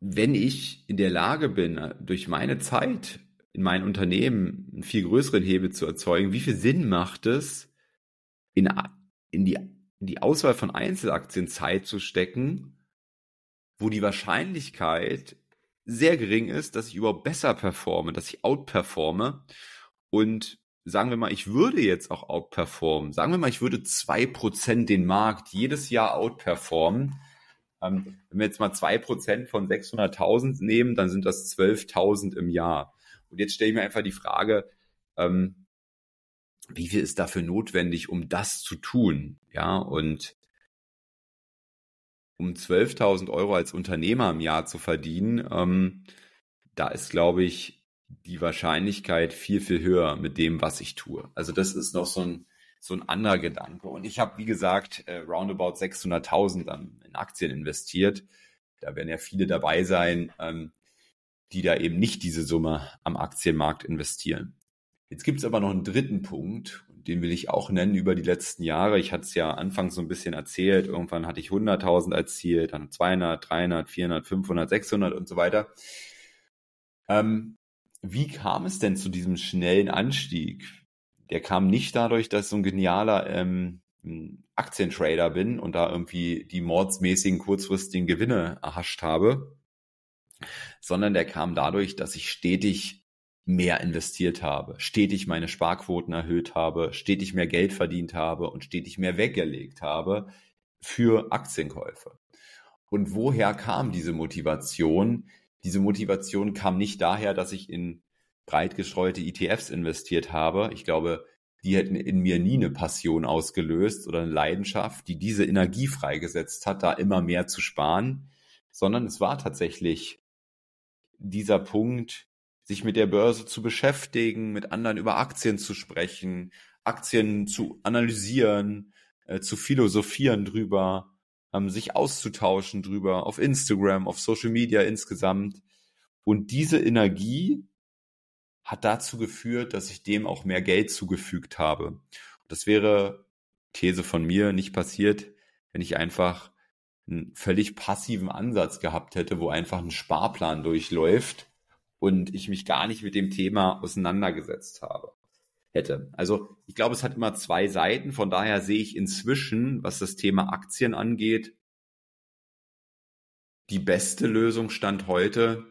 wenn ich in der Lage bin, durch meine Zeit in mein Unternehmen einen viel größeren Hebel zu erzeugen, wie viel Sinn macht es, in, in, die, in die Auswahl von Einzelaktien Zeit zu stecken, wo die Wahrscheinlichkeit sehr gering ist, dass ich überhaupt besser performe, dass ich outperforme. Und sagen wir mal, ich würde jetzt auch outperformen. Sagen wir mal, ich würde zwei Prozent den Markt jedes Jahr outperformen ähm, wenn wir jetzt mal zwei Prozent von 600.000 nehmen, dann sind das 12.000 im Jahr. Und jetzt stelle ich mir einfach die Frage, ähm, wie viel ist dafür notwendig, um das zu tun? Ja, und um 12.000 Euro als Unternehmer im Jahr zu verdienen, ähm, da ist, glaube ich, die Wahrscheinlichkeit viel, viel höher mit dem, was ich tue. Also das ist noch so ein, so ein anderer Gedanke. Und ich habe, wie gesagt, äh, roundabout 600.000 in Aktien investiert. Da werden ja viele dabei sein, ähm, die da eben nicht diese Summe am Aktienmarkt investieren. Jetzt gibt es aber noch einen dritten Punkt, den will ich auch nennen über die letzten Jahre. Ich hatte es ja anfangs so ein bisschen erzählt. Irgendwann hatte ich 100.000 als Ziel, dann 200, 300, 400, 500, 600 und so weiter. Ähm, wie kam es denn zu diesem schnellen Anstieg? Der kam nicht dadurch, dass ich so ein genialer ähm, Aktientrader bin und da irgendwie die mordsmäßigen kurzfristigen Gewinne erhascht habe, sondern der kam dadurch, dass ich stetig mehr investiert habe, stetig meine Sparquoten erhöht habe, stetig mehr Geld verdient habe und stetig mehr weggelegt habe für Aktienkäufe. Und woher kam diese Motivation? Diese Motivation kam nicht daher, dass ich in breit gestreute ETFs investiert habe. Ich glaube, die hätten in mir nie eine Passion ausgelöst oder eine Leidenschaft, die diese Energie freigesetzt hat, da immer mehr zu sparen, sondern es war tatsächlich dieser Punkt, sich mit der Börse zu beschäftigen, mit anderen über Aktien zu sprechen, Aktien zu analysieren, äh, zu philosophieren drüber, ähm, sich auszutauschen drüber, auf Instagram, auf Social Media insgesamt. Und diese Energie hat dazu geführt, dass ich dem auch mehr Geld zugefügt habe. Das wäre These von mir nicht passiert, wenn ich einfach einen völlig passiven Ansatz gehabt hätte, wo einfach ein Sparplan durchläuft und ich mich gar nicht mit dem Thema auseinandergesetzt habe hätte. Also ich glaube, es hat immer zwei Seiten. Von daher sehe ich inzwischen, was das Thema Aktien angeht, die beste Lösung stand heute,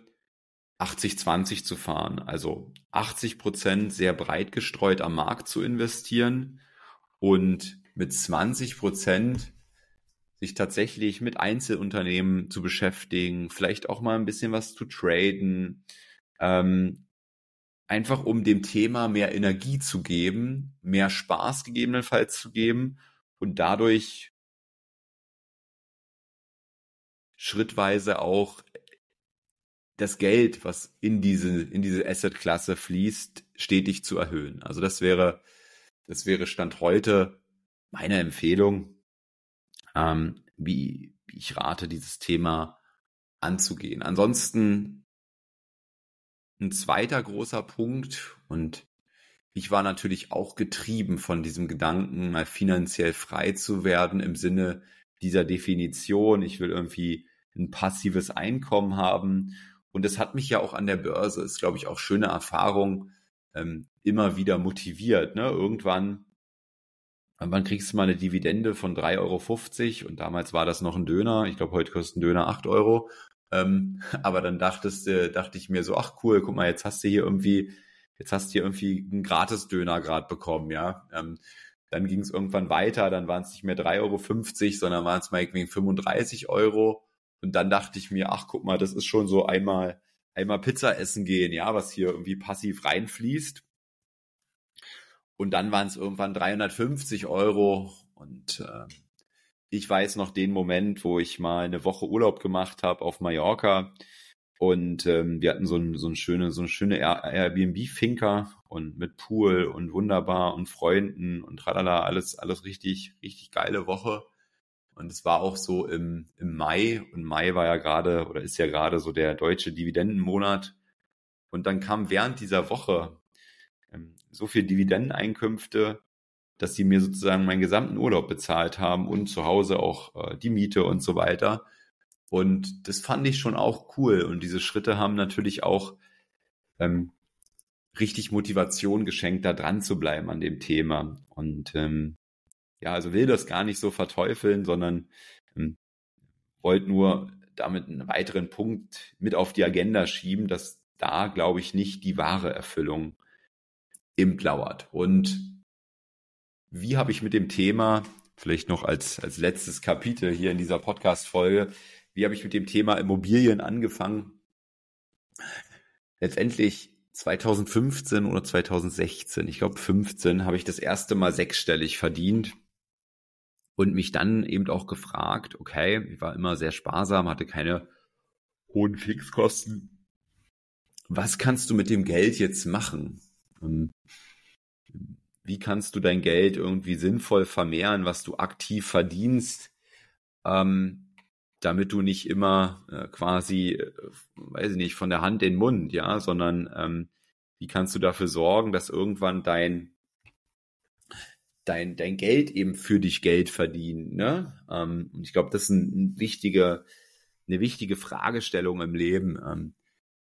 80-20 zu fahren. Also 80 Prozent sehr breit gestreut am Markt zu investieren und mit 20 Prozent sich tatsächlich mit Einzelunternehmen zu beschäftigen, vielleicht auch mal ein bisschen was zu traden, ähm, einfach um dem Thema mehr Energie zu geben, mehr Spaß gegebenenfalls zu geben und dadurch schrittweise auch das Geld, was in diese, in diese Asset-Klasse fließt, stetig zu erhöhen. Also das wäre, das wäre Stand heute meine Empfehlung, ähm, wie, wie ich rate, dieses Thema anzugehen. Ansonsten ein zweiter großer Punkt und ich war natürlich auch getrieben von diesem Gedanken, mal finanziell frei zu werden im Sinne dieser Definition. Ich will irgendwie ein passives Einkommen haben und das hat mich ja auch an der Börse, ist glaube ich auch schöne Erfahrung, ähm, immer wieder motiviert. Ne? Irgendwann, wann kriegst du mal eine Dividende von 3,50 Euro und damals war das noch ein Döner. Ich glaube, heute kostet ein Döner 8 Euro. Ähm, aber dann dachtest, äh, dachte ich mir so, ach cool, guck mal, jetzt hast du hier irgendwie, jetzt hast du hier irgendwie einen Gratis-Döner gerade bekommen, ja. Ähm, dann ging es irgendwann weiter, dann waren es nicht mehr 3,50 Euro, sondern waren es mal irgendwie 35 Euro. Und dann dachte ich mir, ach guck mal, das ist schon so einmal, einmal Pizza essen gehen, ja, was hier irgendwie passiv reinfließt. Und dann waren es irgendwann 350 Euro. Und äh, ich weiß noch den Moment, wo ich mal eine Woche Urlaub gemacht habe auf Mallorca. Und ähm, wir hatten so, ein, so, eine schöne, so eine schöne Airbnb-Finker und mit Pool und wunderbar und Freunden und tralala, alles, alles richtig, richtig geile Woche. Und es war auch so im, im Mai. Und Mai war ja gerade oder ist ja gerade so der deutsche Dividendenmonat. Und dann kam während dieser Woche ähm, so viel Dividendeneinkünfte, dass sie mir sozusagen meinen gesamten Urlaub bezahlt haben und zu Hause auch äh, die Miete und so weiter. Und das fand ich schon auch cool. Und diese Schritte haben natürlich auch ähm, richtig Motivation geschenkt, da dran zu bleiben an dem Thema. Und ähm, ja, also will das gar nicht so verteufeln, sondern ähm, wollte nur damit einen weiteren Punkt mit auf die Agenda schieben, dass da, glaube ich, nicht die wahre Erfüllung im lauert. Und wie habe ich mit dem Thema, vielleicht noch als, als letztes Kapitel hier in dieser Podcast-Folge, wie habe ich mit dem Thema Immobilien angefangen? Letztendlich 2015 oder 2016, ich glaube 15, habe ich das erste Mal sechsstellig verdient und mich dann eben auch gefragt, okay, ich war immer sehr sparsam, hatte keine hohen Fixkosten. Was kannst du mit dem Geld jetzt machen? Ähm, wie kannst du dein Geld irgendwie sinnvoll vermehren, was du aktiv verdienst, ähm, damit du nicht immer äh, quasi, äh, weiß ich nicht, von der Hand in den Mund, ja, sondern ähm, wie kannst du dafür sorgen, dass irgendwann dein dein, dein Geld eben für dich Geld verdienen. Ne? Ähm, und ich glaube, das ist ein, ein wichtige, eine wichtige Fragestellung im Leben. Ähm,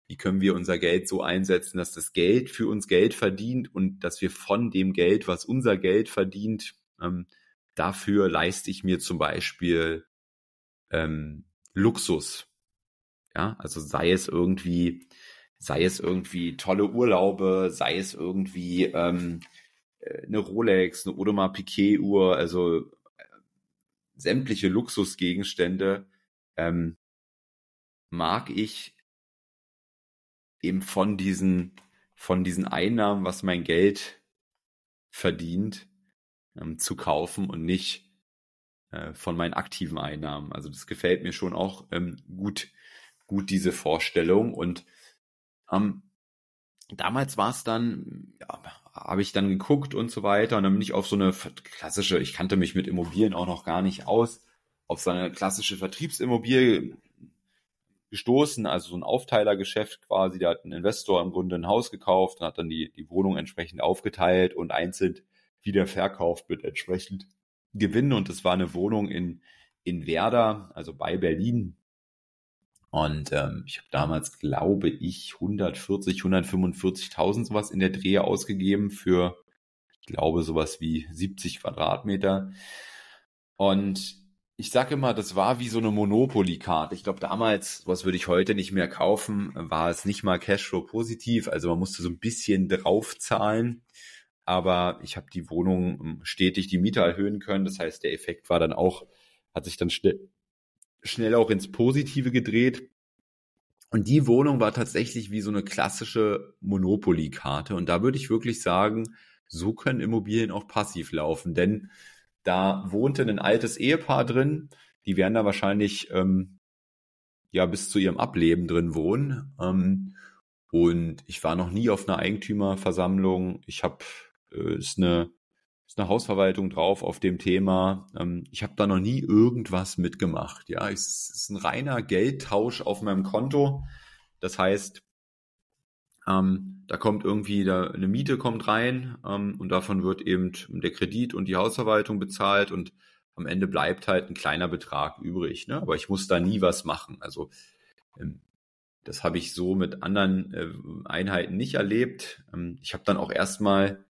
wie können wir unser Geld so einsetzen, dass das Geld für uns Geld verdient und dass wir von dem Geld, was unser Geld verdient, ähm, dafür leiste ich mir zum Beispiel ähm, Luxus. Ja, also sei es irgendwie, sei es irgendwie tolle Urlaube, sei es irgendwie ähm, äh, eine Rolex, eine Audemars Piquet Uhr, also äh, sämtliche Luxusgegenstände ähm, mag ich eben von diesen von diesen Einnahmen, was mein Geld verdient, ähm, zu kaufen und nicht äh, von meinen aktiven Einnahmen. Also das gefällt mir schon auch ähm, gut, gut diese Vorstellung und ähm, damals war es dann, ja, habe ich dann geguckt und so weiter und dann bin ich auf so eine klassische, ich kannte mich mit Immobilien auch noch gar nicht aus, auf so eine klassische Vertriebsimmobilie gestoßen, also so ein Aufteilergeschäft quasi. Da hat ein Investor im Grunde ein Haus gekauft und hat dann die, die Wohnung entsprechend aufgeteilt und einzeln wieder verkauft mit entsprechend Gewinn. Und es war eine Wohnung in, in Werder, also bei Berlin. Und ähm, ich habe damals, glaube ich, 140, 145.000 sowas in der Drehe ausgegeben für, ich glaube, sowas wie 70 Quadratmeter. Und ich sage immer, das war wie so eine Monopoly-Karte. Ich glaube, damals, was würde ich heute nicht mehr kaufen, war es nicht mal Cashflow positiv. Also man musste so ein bisschen draufzahlen. Aber ich habe die Wohnung ähm, stetig die Miete erhöhen können. Das heißt, der Effekt war dann auch, hat sich dann schnell, schnell auch ins Positive gedreht. Und die Wohnung war tatsächlich wie so eine klassische Monopoly-Karte. Und da würde ich wirklich sagen, so können Immobilien auch passiv laufen. Denn da wohnte ein altes Ehepaar drin. Die werden da wahrscheinlich ähm, ja bis zu ihrem Ableben drin wohnen. Ähm, und ich war noch nie auf einer Eigentümerversammlung. Ich habe äh, ist eine ist eine Hausverwaltung drauf auf dem Thema. Ähm, ich habe da noch nie irgendwas mitgemacht. Ja, es ist ein reiner Geldtausch auf meinem Konto. Das heißt, ähm, da kommt irgendwie da, eine Miete kommt rein ähm, und davon wird eben der Kredit und die Hausverwaltung bezahlt und am Ende bleibt halt ein kleiner Betrag übrig. Ne? Aber ich muss da nie was machen. Also ähm, das habe ich so mit anderen äh, Einheiten nicht erlebt. Ähm, ich habe dann auch erstmal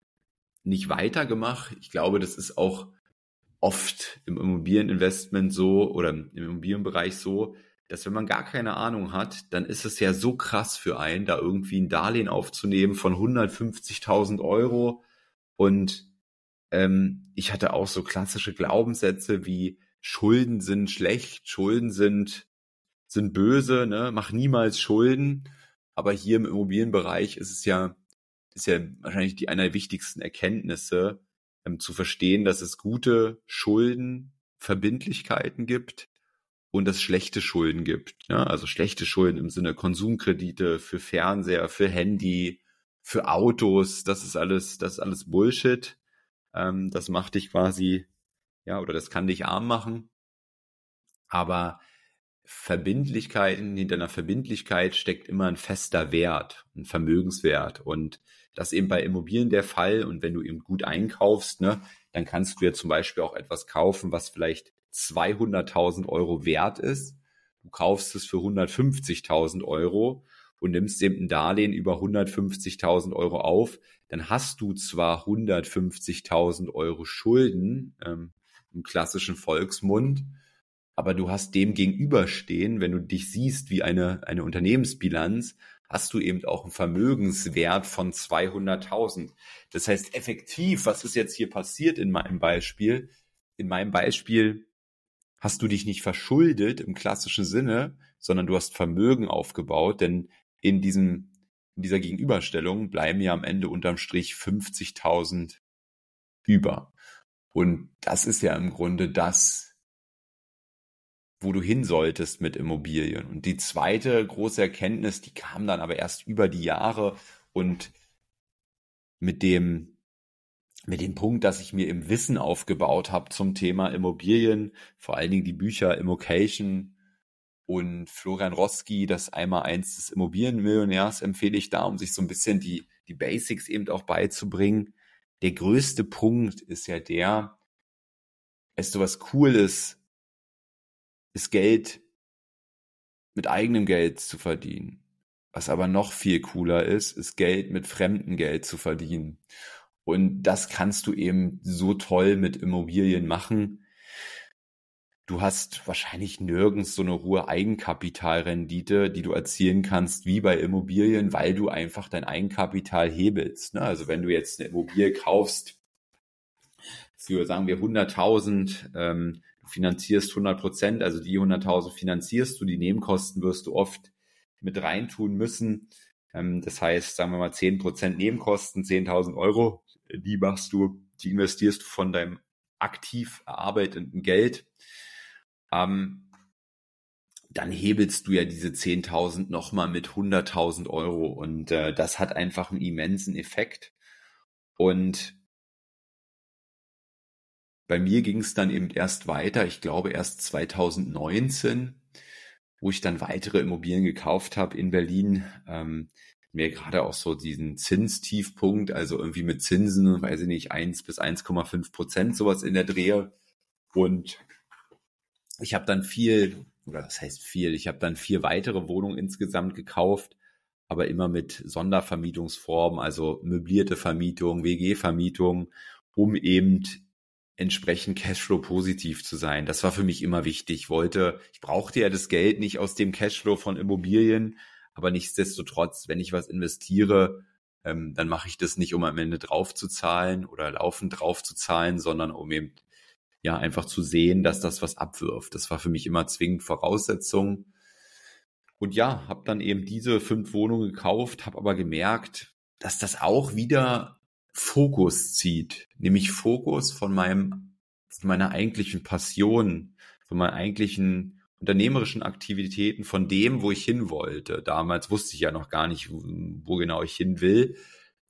nicht weitergemacht. Ich glaube, das ist auch oft im Immobilieninvestment so oder im Immobilienbereich so, dass wenn man gar keine Ahnung hat, dann ist es ja so krass für einen, da irgendwie ein Darlehen aufzunehmen von 150.000 Euro. Und ähm, ich hatte auch so klassische Glaubenssätze wie Schulden sind schlecht, Schulden sind sind böse, ne? Mach niemals Schulden. Aber hier im Immobilienbereich ist es ja ist ja wahrscheinlich die einer der wichtigsten Erkenntnisse, ähm, zu verstehen, dass es gute Schulden, Verbindlichkeiten gibt und es schlechte Schulden gibt. Ja? Also schlechte Schulden im Sinne Konsumkredite für Fernseher, für Handy, für Autos, das ist alles, das ist alles Bullshit. Ähm, das macht dich quasi, ja, oder das kann dich arm machen. Aber Verbindlichkeiten, hinter einer Verbindlichkeit steckt immer ein fester Wert, ein Vermögenswert. Und das ist eben bei Immobilien der Fall. Und wenn du eben gut einkaufst, ne, dann kannst du ja zum Beispiel auch etwas kaufen, was vielleicht 200.000 Euro wert ist. Du kaufst es für 150.000 Euro und nimmst eben ein Darlehen über 150.000 Euro auf, dann hast du zwar 150.000 Euro Schulden ähm, im klassischen Volksmund, aber du hast dem gegenüberstehen, wenn du dich siehst wie eine, eine Unternehmensbilanz, hast du eben auch einen Vermögenswert von 200.000. Das heißt, effektiv, was ist jetzt hier passiert in meinem Beispiel? In meinem Beispiel hast du dich nicht verschuldet im klassischen Sinne, sondern du hast Vermögen aufgebaut, denn in diesem, in dieser Gegenüberstellung bleiben ja am Ende unterm Strich 50.000 über. Und das ist ja im Grunde das, wo du hin solltest mit Immobilien. Und die zweite große Erkenntnis, die kam dann aber erst über die Jahre und mit dem mit dem Punkt, dass ich mir im Wissen aufgebaut habe zum Thema Immobilien, vor allen Dingen die Bücher Immocation und Florian Roski, das einmal eins des Immobilienmillionärs empfehle ich da, um sich so ein bisschen die, die Basics eben auch beizubringen. Der größte Punkt ist ja der, es so was Cooles, Geld mit eigenem Geld zu verdienen. Was aber noch viel cooler ist, ist Geld mit fremdem Geld zu verdienen. Und das kannst du eben so toll mit Immobilien machen. Du hast wahrscheinlich nirgends so eine hohe Eigenkapitalrendite, die du erzielen kannst wie bei Immobilien, weil du einfach dein Eigenkapital hebelst. Ne? Also wenn du jetzt eine Immobilie kaufst für, sagen wir, 100.000, ähm, du finanzierst 100 Prozent, also die 100.000 finanzierst du, die Nebenkosten wirst du oft mit reintun müssen. Ähm, das heißt, sagen wir mal 10 Prozent Nebenkosten, 10.000 Euro die machst du, die investierst du von deinem aktiv erarbeiteten Geld, ähm, dann hebelst du ja diese 10.000 nochmal mit 100.000 Euro und äh, das hat einfach einen immensen Effekt. Und bei mir ging es dann eben erst weiter, ich glaube erst 2019, wo ich dann weitere Immobilien gekauft habe in Berlin. Ähm, mir gerade auch so diesen Zinstiefpunkt, also irgendwie mit Zinsen, weiß ich nicht, 1 bis 1,5 Prozent, sowas in der Drehe. Und ich habe dann viel, oder das heißt viel, ich habe dann vier weitere Wohnungen insgesamt gekauft, aber immer mit Sondervermietungsformen, also möblierte Vermietung, WG-Vermietung, um eben entsprechend Cashflow positiv zu sein. Das war für mich immer wichtig. Ich wollte, ich brauchte ja das Geld nicht aus dem Cashflow von Immobilien, aber nichtsdestotrotz, wenn ich was investiere, ähm, dann mache ich das nicht, um am Ende drauf zu zahlen oder laufend drauf zu zahlen, sondern um eben ja einfach zu sehen, dass das was abwirft. Das war für mich immer zwingend Voraussetzung. Und ja, habe dann eben diese fünf Wohnungen gekauft, habe aber gemerkt, dass das auch wieder Fokus zieht, nämlich Fokus von meinem, von meiner eigentlichen Passion, von meinen eigentlichen unternehmerischen Aktivitäten, von dem, wo ich hin wollte. Damals wusste ich ja noch gar nicht, wo genau ich hin will.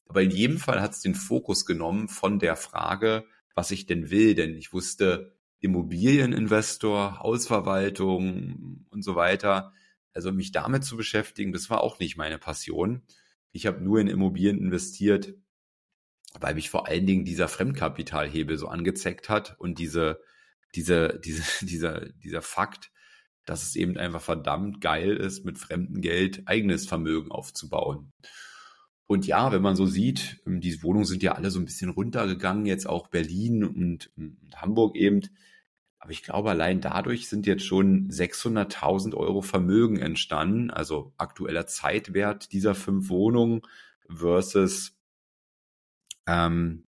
Aber in jedem Fall hat es den Fokus genommen von der Frage, was ich denn will, denn ich wusste, Immobilieninvestor, Hausverwaltung und so weiter. Also mich damit zu beschäftigen, das war auch nicht meine Passion. Ich habe nur in Immobilien investiert, weil mich vor allen Dingen dieser Fremdkapitalhebel so angezeckt hat und diese, diese, diese, dieser, dieser Fakt, dass es eben einfach verdammt geil ist, mit fremdem Geld eigenes Vermögen aufzubauen. Und ja, wenn man so sieht, ähm, diese Wohnungen sind ja alle so ein bisschen runtergegangen, jetzt auch Berlin und, und Hamburg eben. Aber ich glaube, allein dadurch sind jetzt schon 600.000 Euro Vermögen entstanden, also aktueller Zeitwert dieser fünf Wohnungen versus ähm,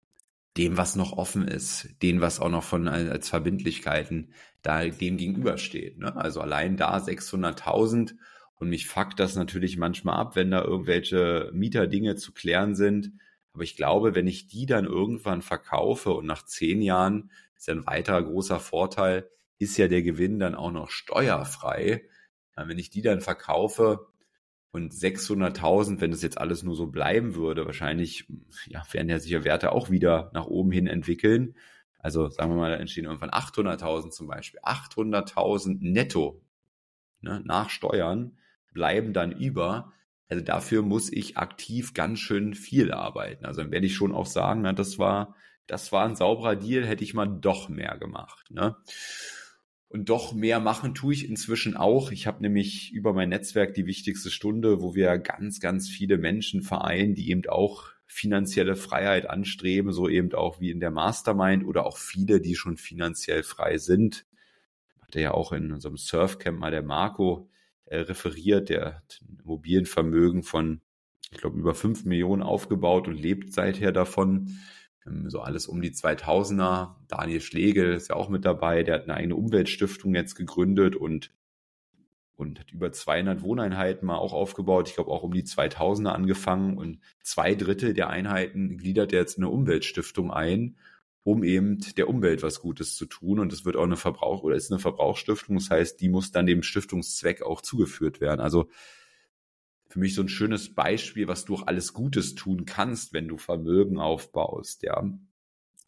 dem, was noch offen ist, dem, was auch noch von als Verbindlichkeiten da dem gegenübersteht. Ne? Also allein da 600.000 und mich fuckt das natürlich manchmal ab, wenn da irgendwelche Mieterdinge zu klären sind. Aber ich glaube, wenn ich die dann irgendwann verkaufe und nach zehn Jahren ist ein weiterer großer Vorteil, ist ja der Gewinn dann auch noch steuerfrei. Wenn ich die dann verkaufe und 600.000, wenn das jetzt alles nur so bleiben würde, wahrscheinlich ja, werden ja sicher Werte auch wieder nach oben hin entwickeln. Also sagen wir mal, da entstehen irgendwann 800.000 zum Beispiel. 800.000 netto ne, nach Steuern bleiben dann über. Also dafür muss ich aktiv ganz schön viel arbeiten. Also dann werde ich schon auch sagen, na, das war, das war ein sauberer Deal, hätte ich mal doch mehr gemacht. Ne? Und doch mehr machen tue ich inzwischen auch. Ich habe nämlich über mein Netzwerk die wichtigste Stunde, wo wir ganz, ganz viele Menschen vereinen, die eben auch finanzielle Freiheit anstreben, so eben auch wie in der Mastermind oder auch viele, die schon finanziell frei sind. Hatte ja auch in unserem Surfcamp mal der Marco äh, referiert, der hat ein Immobilienvermögen von, ich glaube, über fünf Millionen aufgebaut und lebt seither davon. Ähm, so alles um die 2000er. Daniel Schlegel ist ja auch mit dabei, der hat eine eigene Umweltstiftung jetzt gegründet und und hat über 200 Wohneinheiten mal auch aufgebaut. Ich glaube auch um die 2000er angefangen und zwei Drittel der Einheiten gliedert er jetzt in eine Umweltstiftung ein um eben der Umwelt was Gutes zu tun. Und es wird auch eine Verbrauch oder ist eine Verbrauchsstiftung. Das heißt, die muss dann dem Stiftungszweck auch zugeführt werden. Also für mich so ein schönes Beispiel, was du auch alles Gutes tun kannst, wenn du Vermögen aufbaust, ja.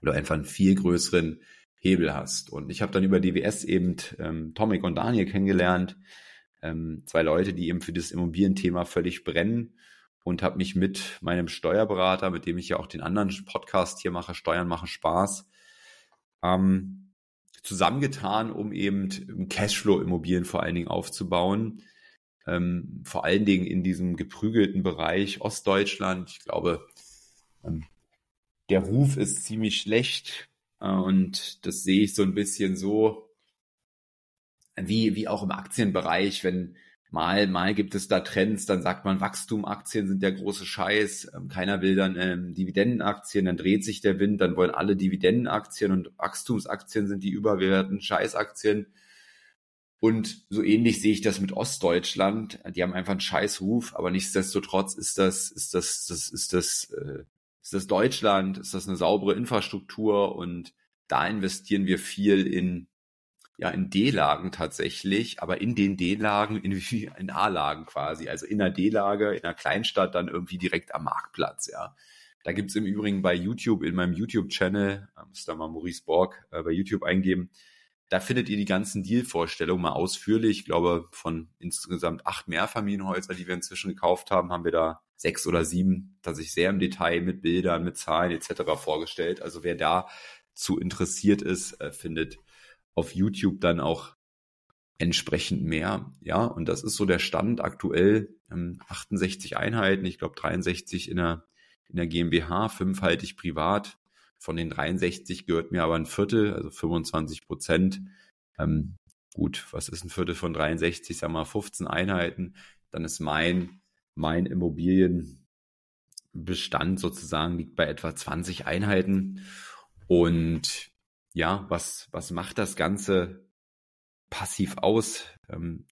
Oder einfach einen viel größeren Hebel hast. Und ich habe dann über DWS eben ähm, Tomic und Daniel kennengelernt. Ähm, zwei Leute, die eben für das Immobilienthema völlig brennen und habe mich mit meinem Steuerberater, mit dem ich ja auch den anderen Podcast hier mache, Steuern machen Spaß, ähm, zusammengetan, um eben Cashflow-Immobilien vor allen Dingen aufzubauen. Ähm, vor allen Dingen in diesem geprügelten Bereich Ostdeutschland. Ich glaube, ähm, der Ruf ist ziemlich schlecht äh, und das sehe ich so ein bisschen so, wie, wie auch im Aktienbereich, wenn Mal, mal gibt es da Trends, dann sagt man, Wachstumaktien sind der große Scheiß, ähm, keiner will dann ähm, Dividendenaktien, dann dreht sich der Wind, dann wollen alle Dividendenaktien und Wachstumsaktien sind die überbewerteten Scheißaktien. Und so ähnlich sehe ich das mit Ostdeutschland. Die haben einfach einen Scheißruf, aber nichtsdestotrotz ist das, ist das, das ist das, äh, ist das Deutschland, ist das eine saubere Infrastruktur und da investieren wir viel in ja in D-Lagen tatsächlich, aber in den D-Lagen in, in A-Lagen quasi, also in einer D-Lage, in einer Kleinstadt dann irgendwie direkt am Marktplatz, ja. Da gibt's im Übrigen bei YouTube, in meinem YouTube-Channel, müsst ihr mal Maurice Borg äh, bei YouTube eingeben, da findet ihr die ganzen Deal-Vorstellungen mal ausführlich. Ich glaube, von insgesamt acht Mehrfamilienhäuser, die wir inzwischen gekauft haben, haben wir da sechs oder sieben, dass ich sehr im Detail mit Bildern, mit Zahlen etc. vorgestellt. Also wer da zu interessiert ist, äh, findet auf YouTube dann auch entsprechend mehr. Ja, und das ist so der Stand aktuell. 68 Einheiten, ich glaube 63 in der, in der GmbH, fünf halte ich privat. Von den 63 gehört mir aber ein Viertel, also 25 Prozent. Ähm, gut, was ist ein Viertel von 63? Sagen wir mal 15 Einheiten. Dann ist mein, mein Immobilienbestand sozusagen liegt bei etwa 20 Einheiten. Und ja, was, was macht das Ganze passiv aus? Ähm,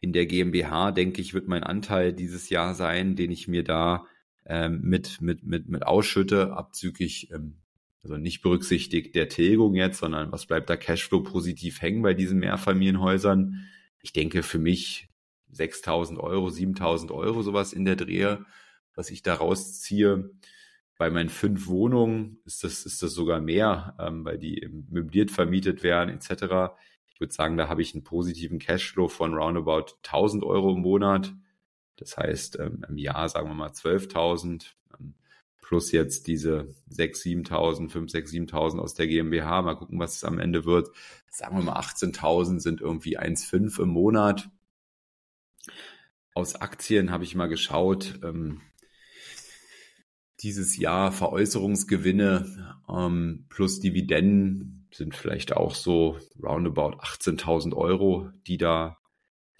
in der GmbH, denke ich, wird mein Anteil dieses Jahr sein, den ich mir da ähm, mit, mit, mit, mit ausschütte, abzüglich ähm, also nicht berücksichtigt der Tilgung jetzt, sondern was bleibt da Cashflow positiv hängen bei diesen Mehrfamilienhäusern? Ich denke für mich 6.000 Euro, 7.000 Euro sowas in der Drehe, was ich da rausziehe. Bei meinen fünf Wohnungen ist das, ist das sogar mehr, ähm, weil die möbliert vermietet werden etc. Ich würde sagen, da habe ich einen positiven Cashflow von roundabout 1.000 Euro im Monat. Das heißt, ähm, im Jahr sagen wir mal 12.000 plus jetzt diese 6.000, 7.000, 5, 6, 7.000 aus der GmbH. Mal gucken, was es am Ende wird. Sagen wir mal 18.000 sind irgendwie 1,5 im Monat. Aus Aktien habe ich mal geschaut. Ähm, dieses Jahr Veräußerungsgewinne ähm, plus Dividenden sind vielleicht auch so roundabout 18.000 Euro, die da,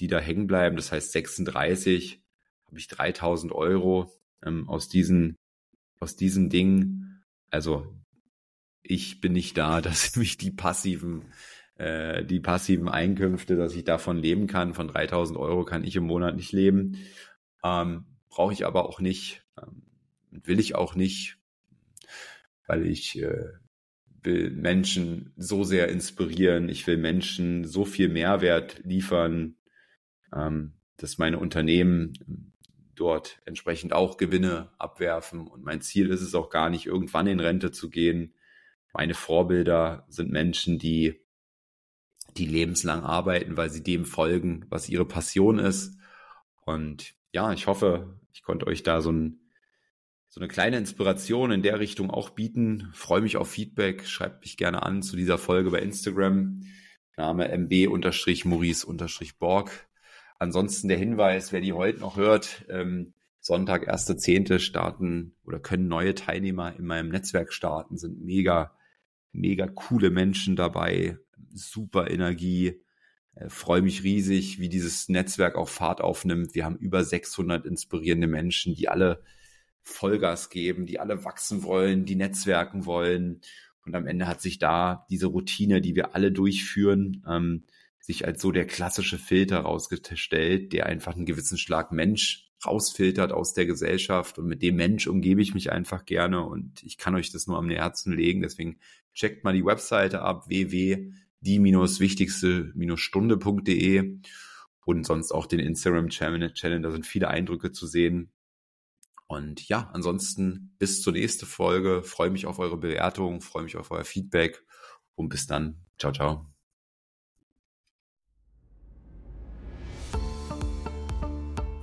die da hängen bleiben. Das heißt 36 habe ich 3.000 Euro ähm, aus diesen aus diesen Dingen, also ich bin nicht da, dass mich die passiven, äh, die passiven Einkünfte, dass ich davon leben kann. Von 3000 Euro kann ich im Monat nicht leben. Ähm, Brauche ich aber auch nicht. Ähm, will ich auch nicht, weil ich äh, will Menschen so sehr inspirieren. Ich will Menschen so viel Mehrwert liefern, ähm, dass meine Unternehmen dort entsprechend auch Gewinne abwerfen. Und mein Ziel ist es auch gar nicht, irgendwann in Rente zu gehen. Meine Vorbilder sind Menschen, die, die lebenslang arbeiten, weil sie dem folgen, was ihre Passion ist. Und ja, ich hoffe, ich konnte euch da so, ein, so eine kleine Inspiration in der Richtung auch bieten. freue mich auf Feedback. Schreibt mich gerne an zu dieser Folge bei Instagram. Name mb-maurice-borg. Ansonsten der Hinweis, wer die heute noch hört, ähm, Sonntag, 1.10. starten oder können neue Teilnehmer in meinem Netzwerk starten, sind mega, mega coole Menschen dabei, super Energie. Äh, Freue mich riesig, wie dieses Netzwerk auch Fahrt aufnimmt. Wir haben über 600 inspirierende Menschen, die alle Vollgas geben, die alle wachsen wollen, die netzwerken wollen. Und am Ende hat sich da diese Routine, die wir alle durchführen, ähm, sich als so der klassische Filter rausgestellt, der einfach einen gewissen Schlag Mensch rausfiltert aus der Gesellschaft und mit dem Mensch umgebe ich mich einfach gerne und ich kann euch das nur am Herzen legen. Deswegen checkt mal die Webseite ab www.die-wichtigste-stunde.de und sonst auch den Instagram-Channel. Da sind viele Eindrücke zu sehen. Und ja, ansonsten bis zur nächsten Folge. Freue mich auf eure Bewertung, freue mich auf euer Feedback und bis dann. Ciao, ciao.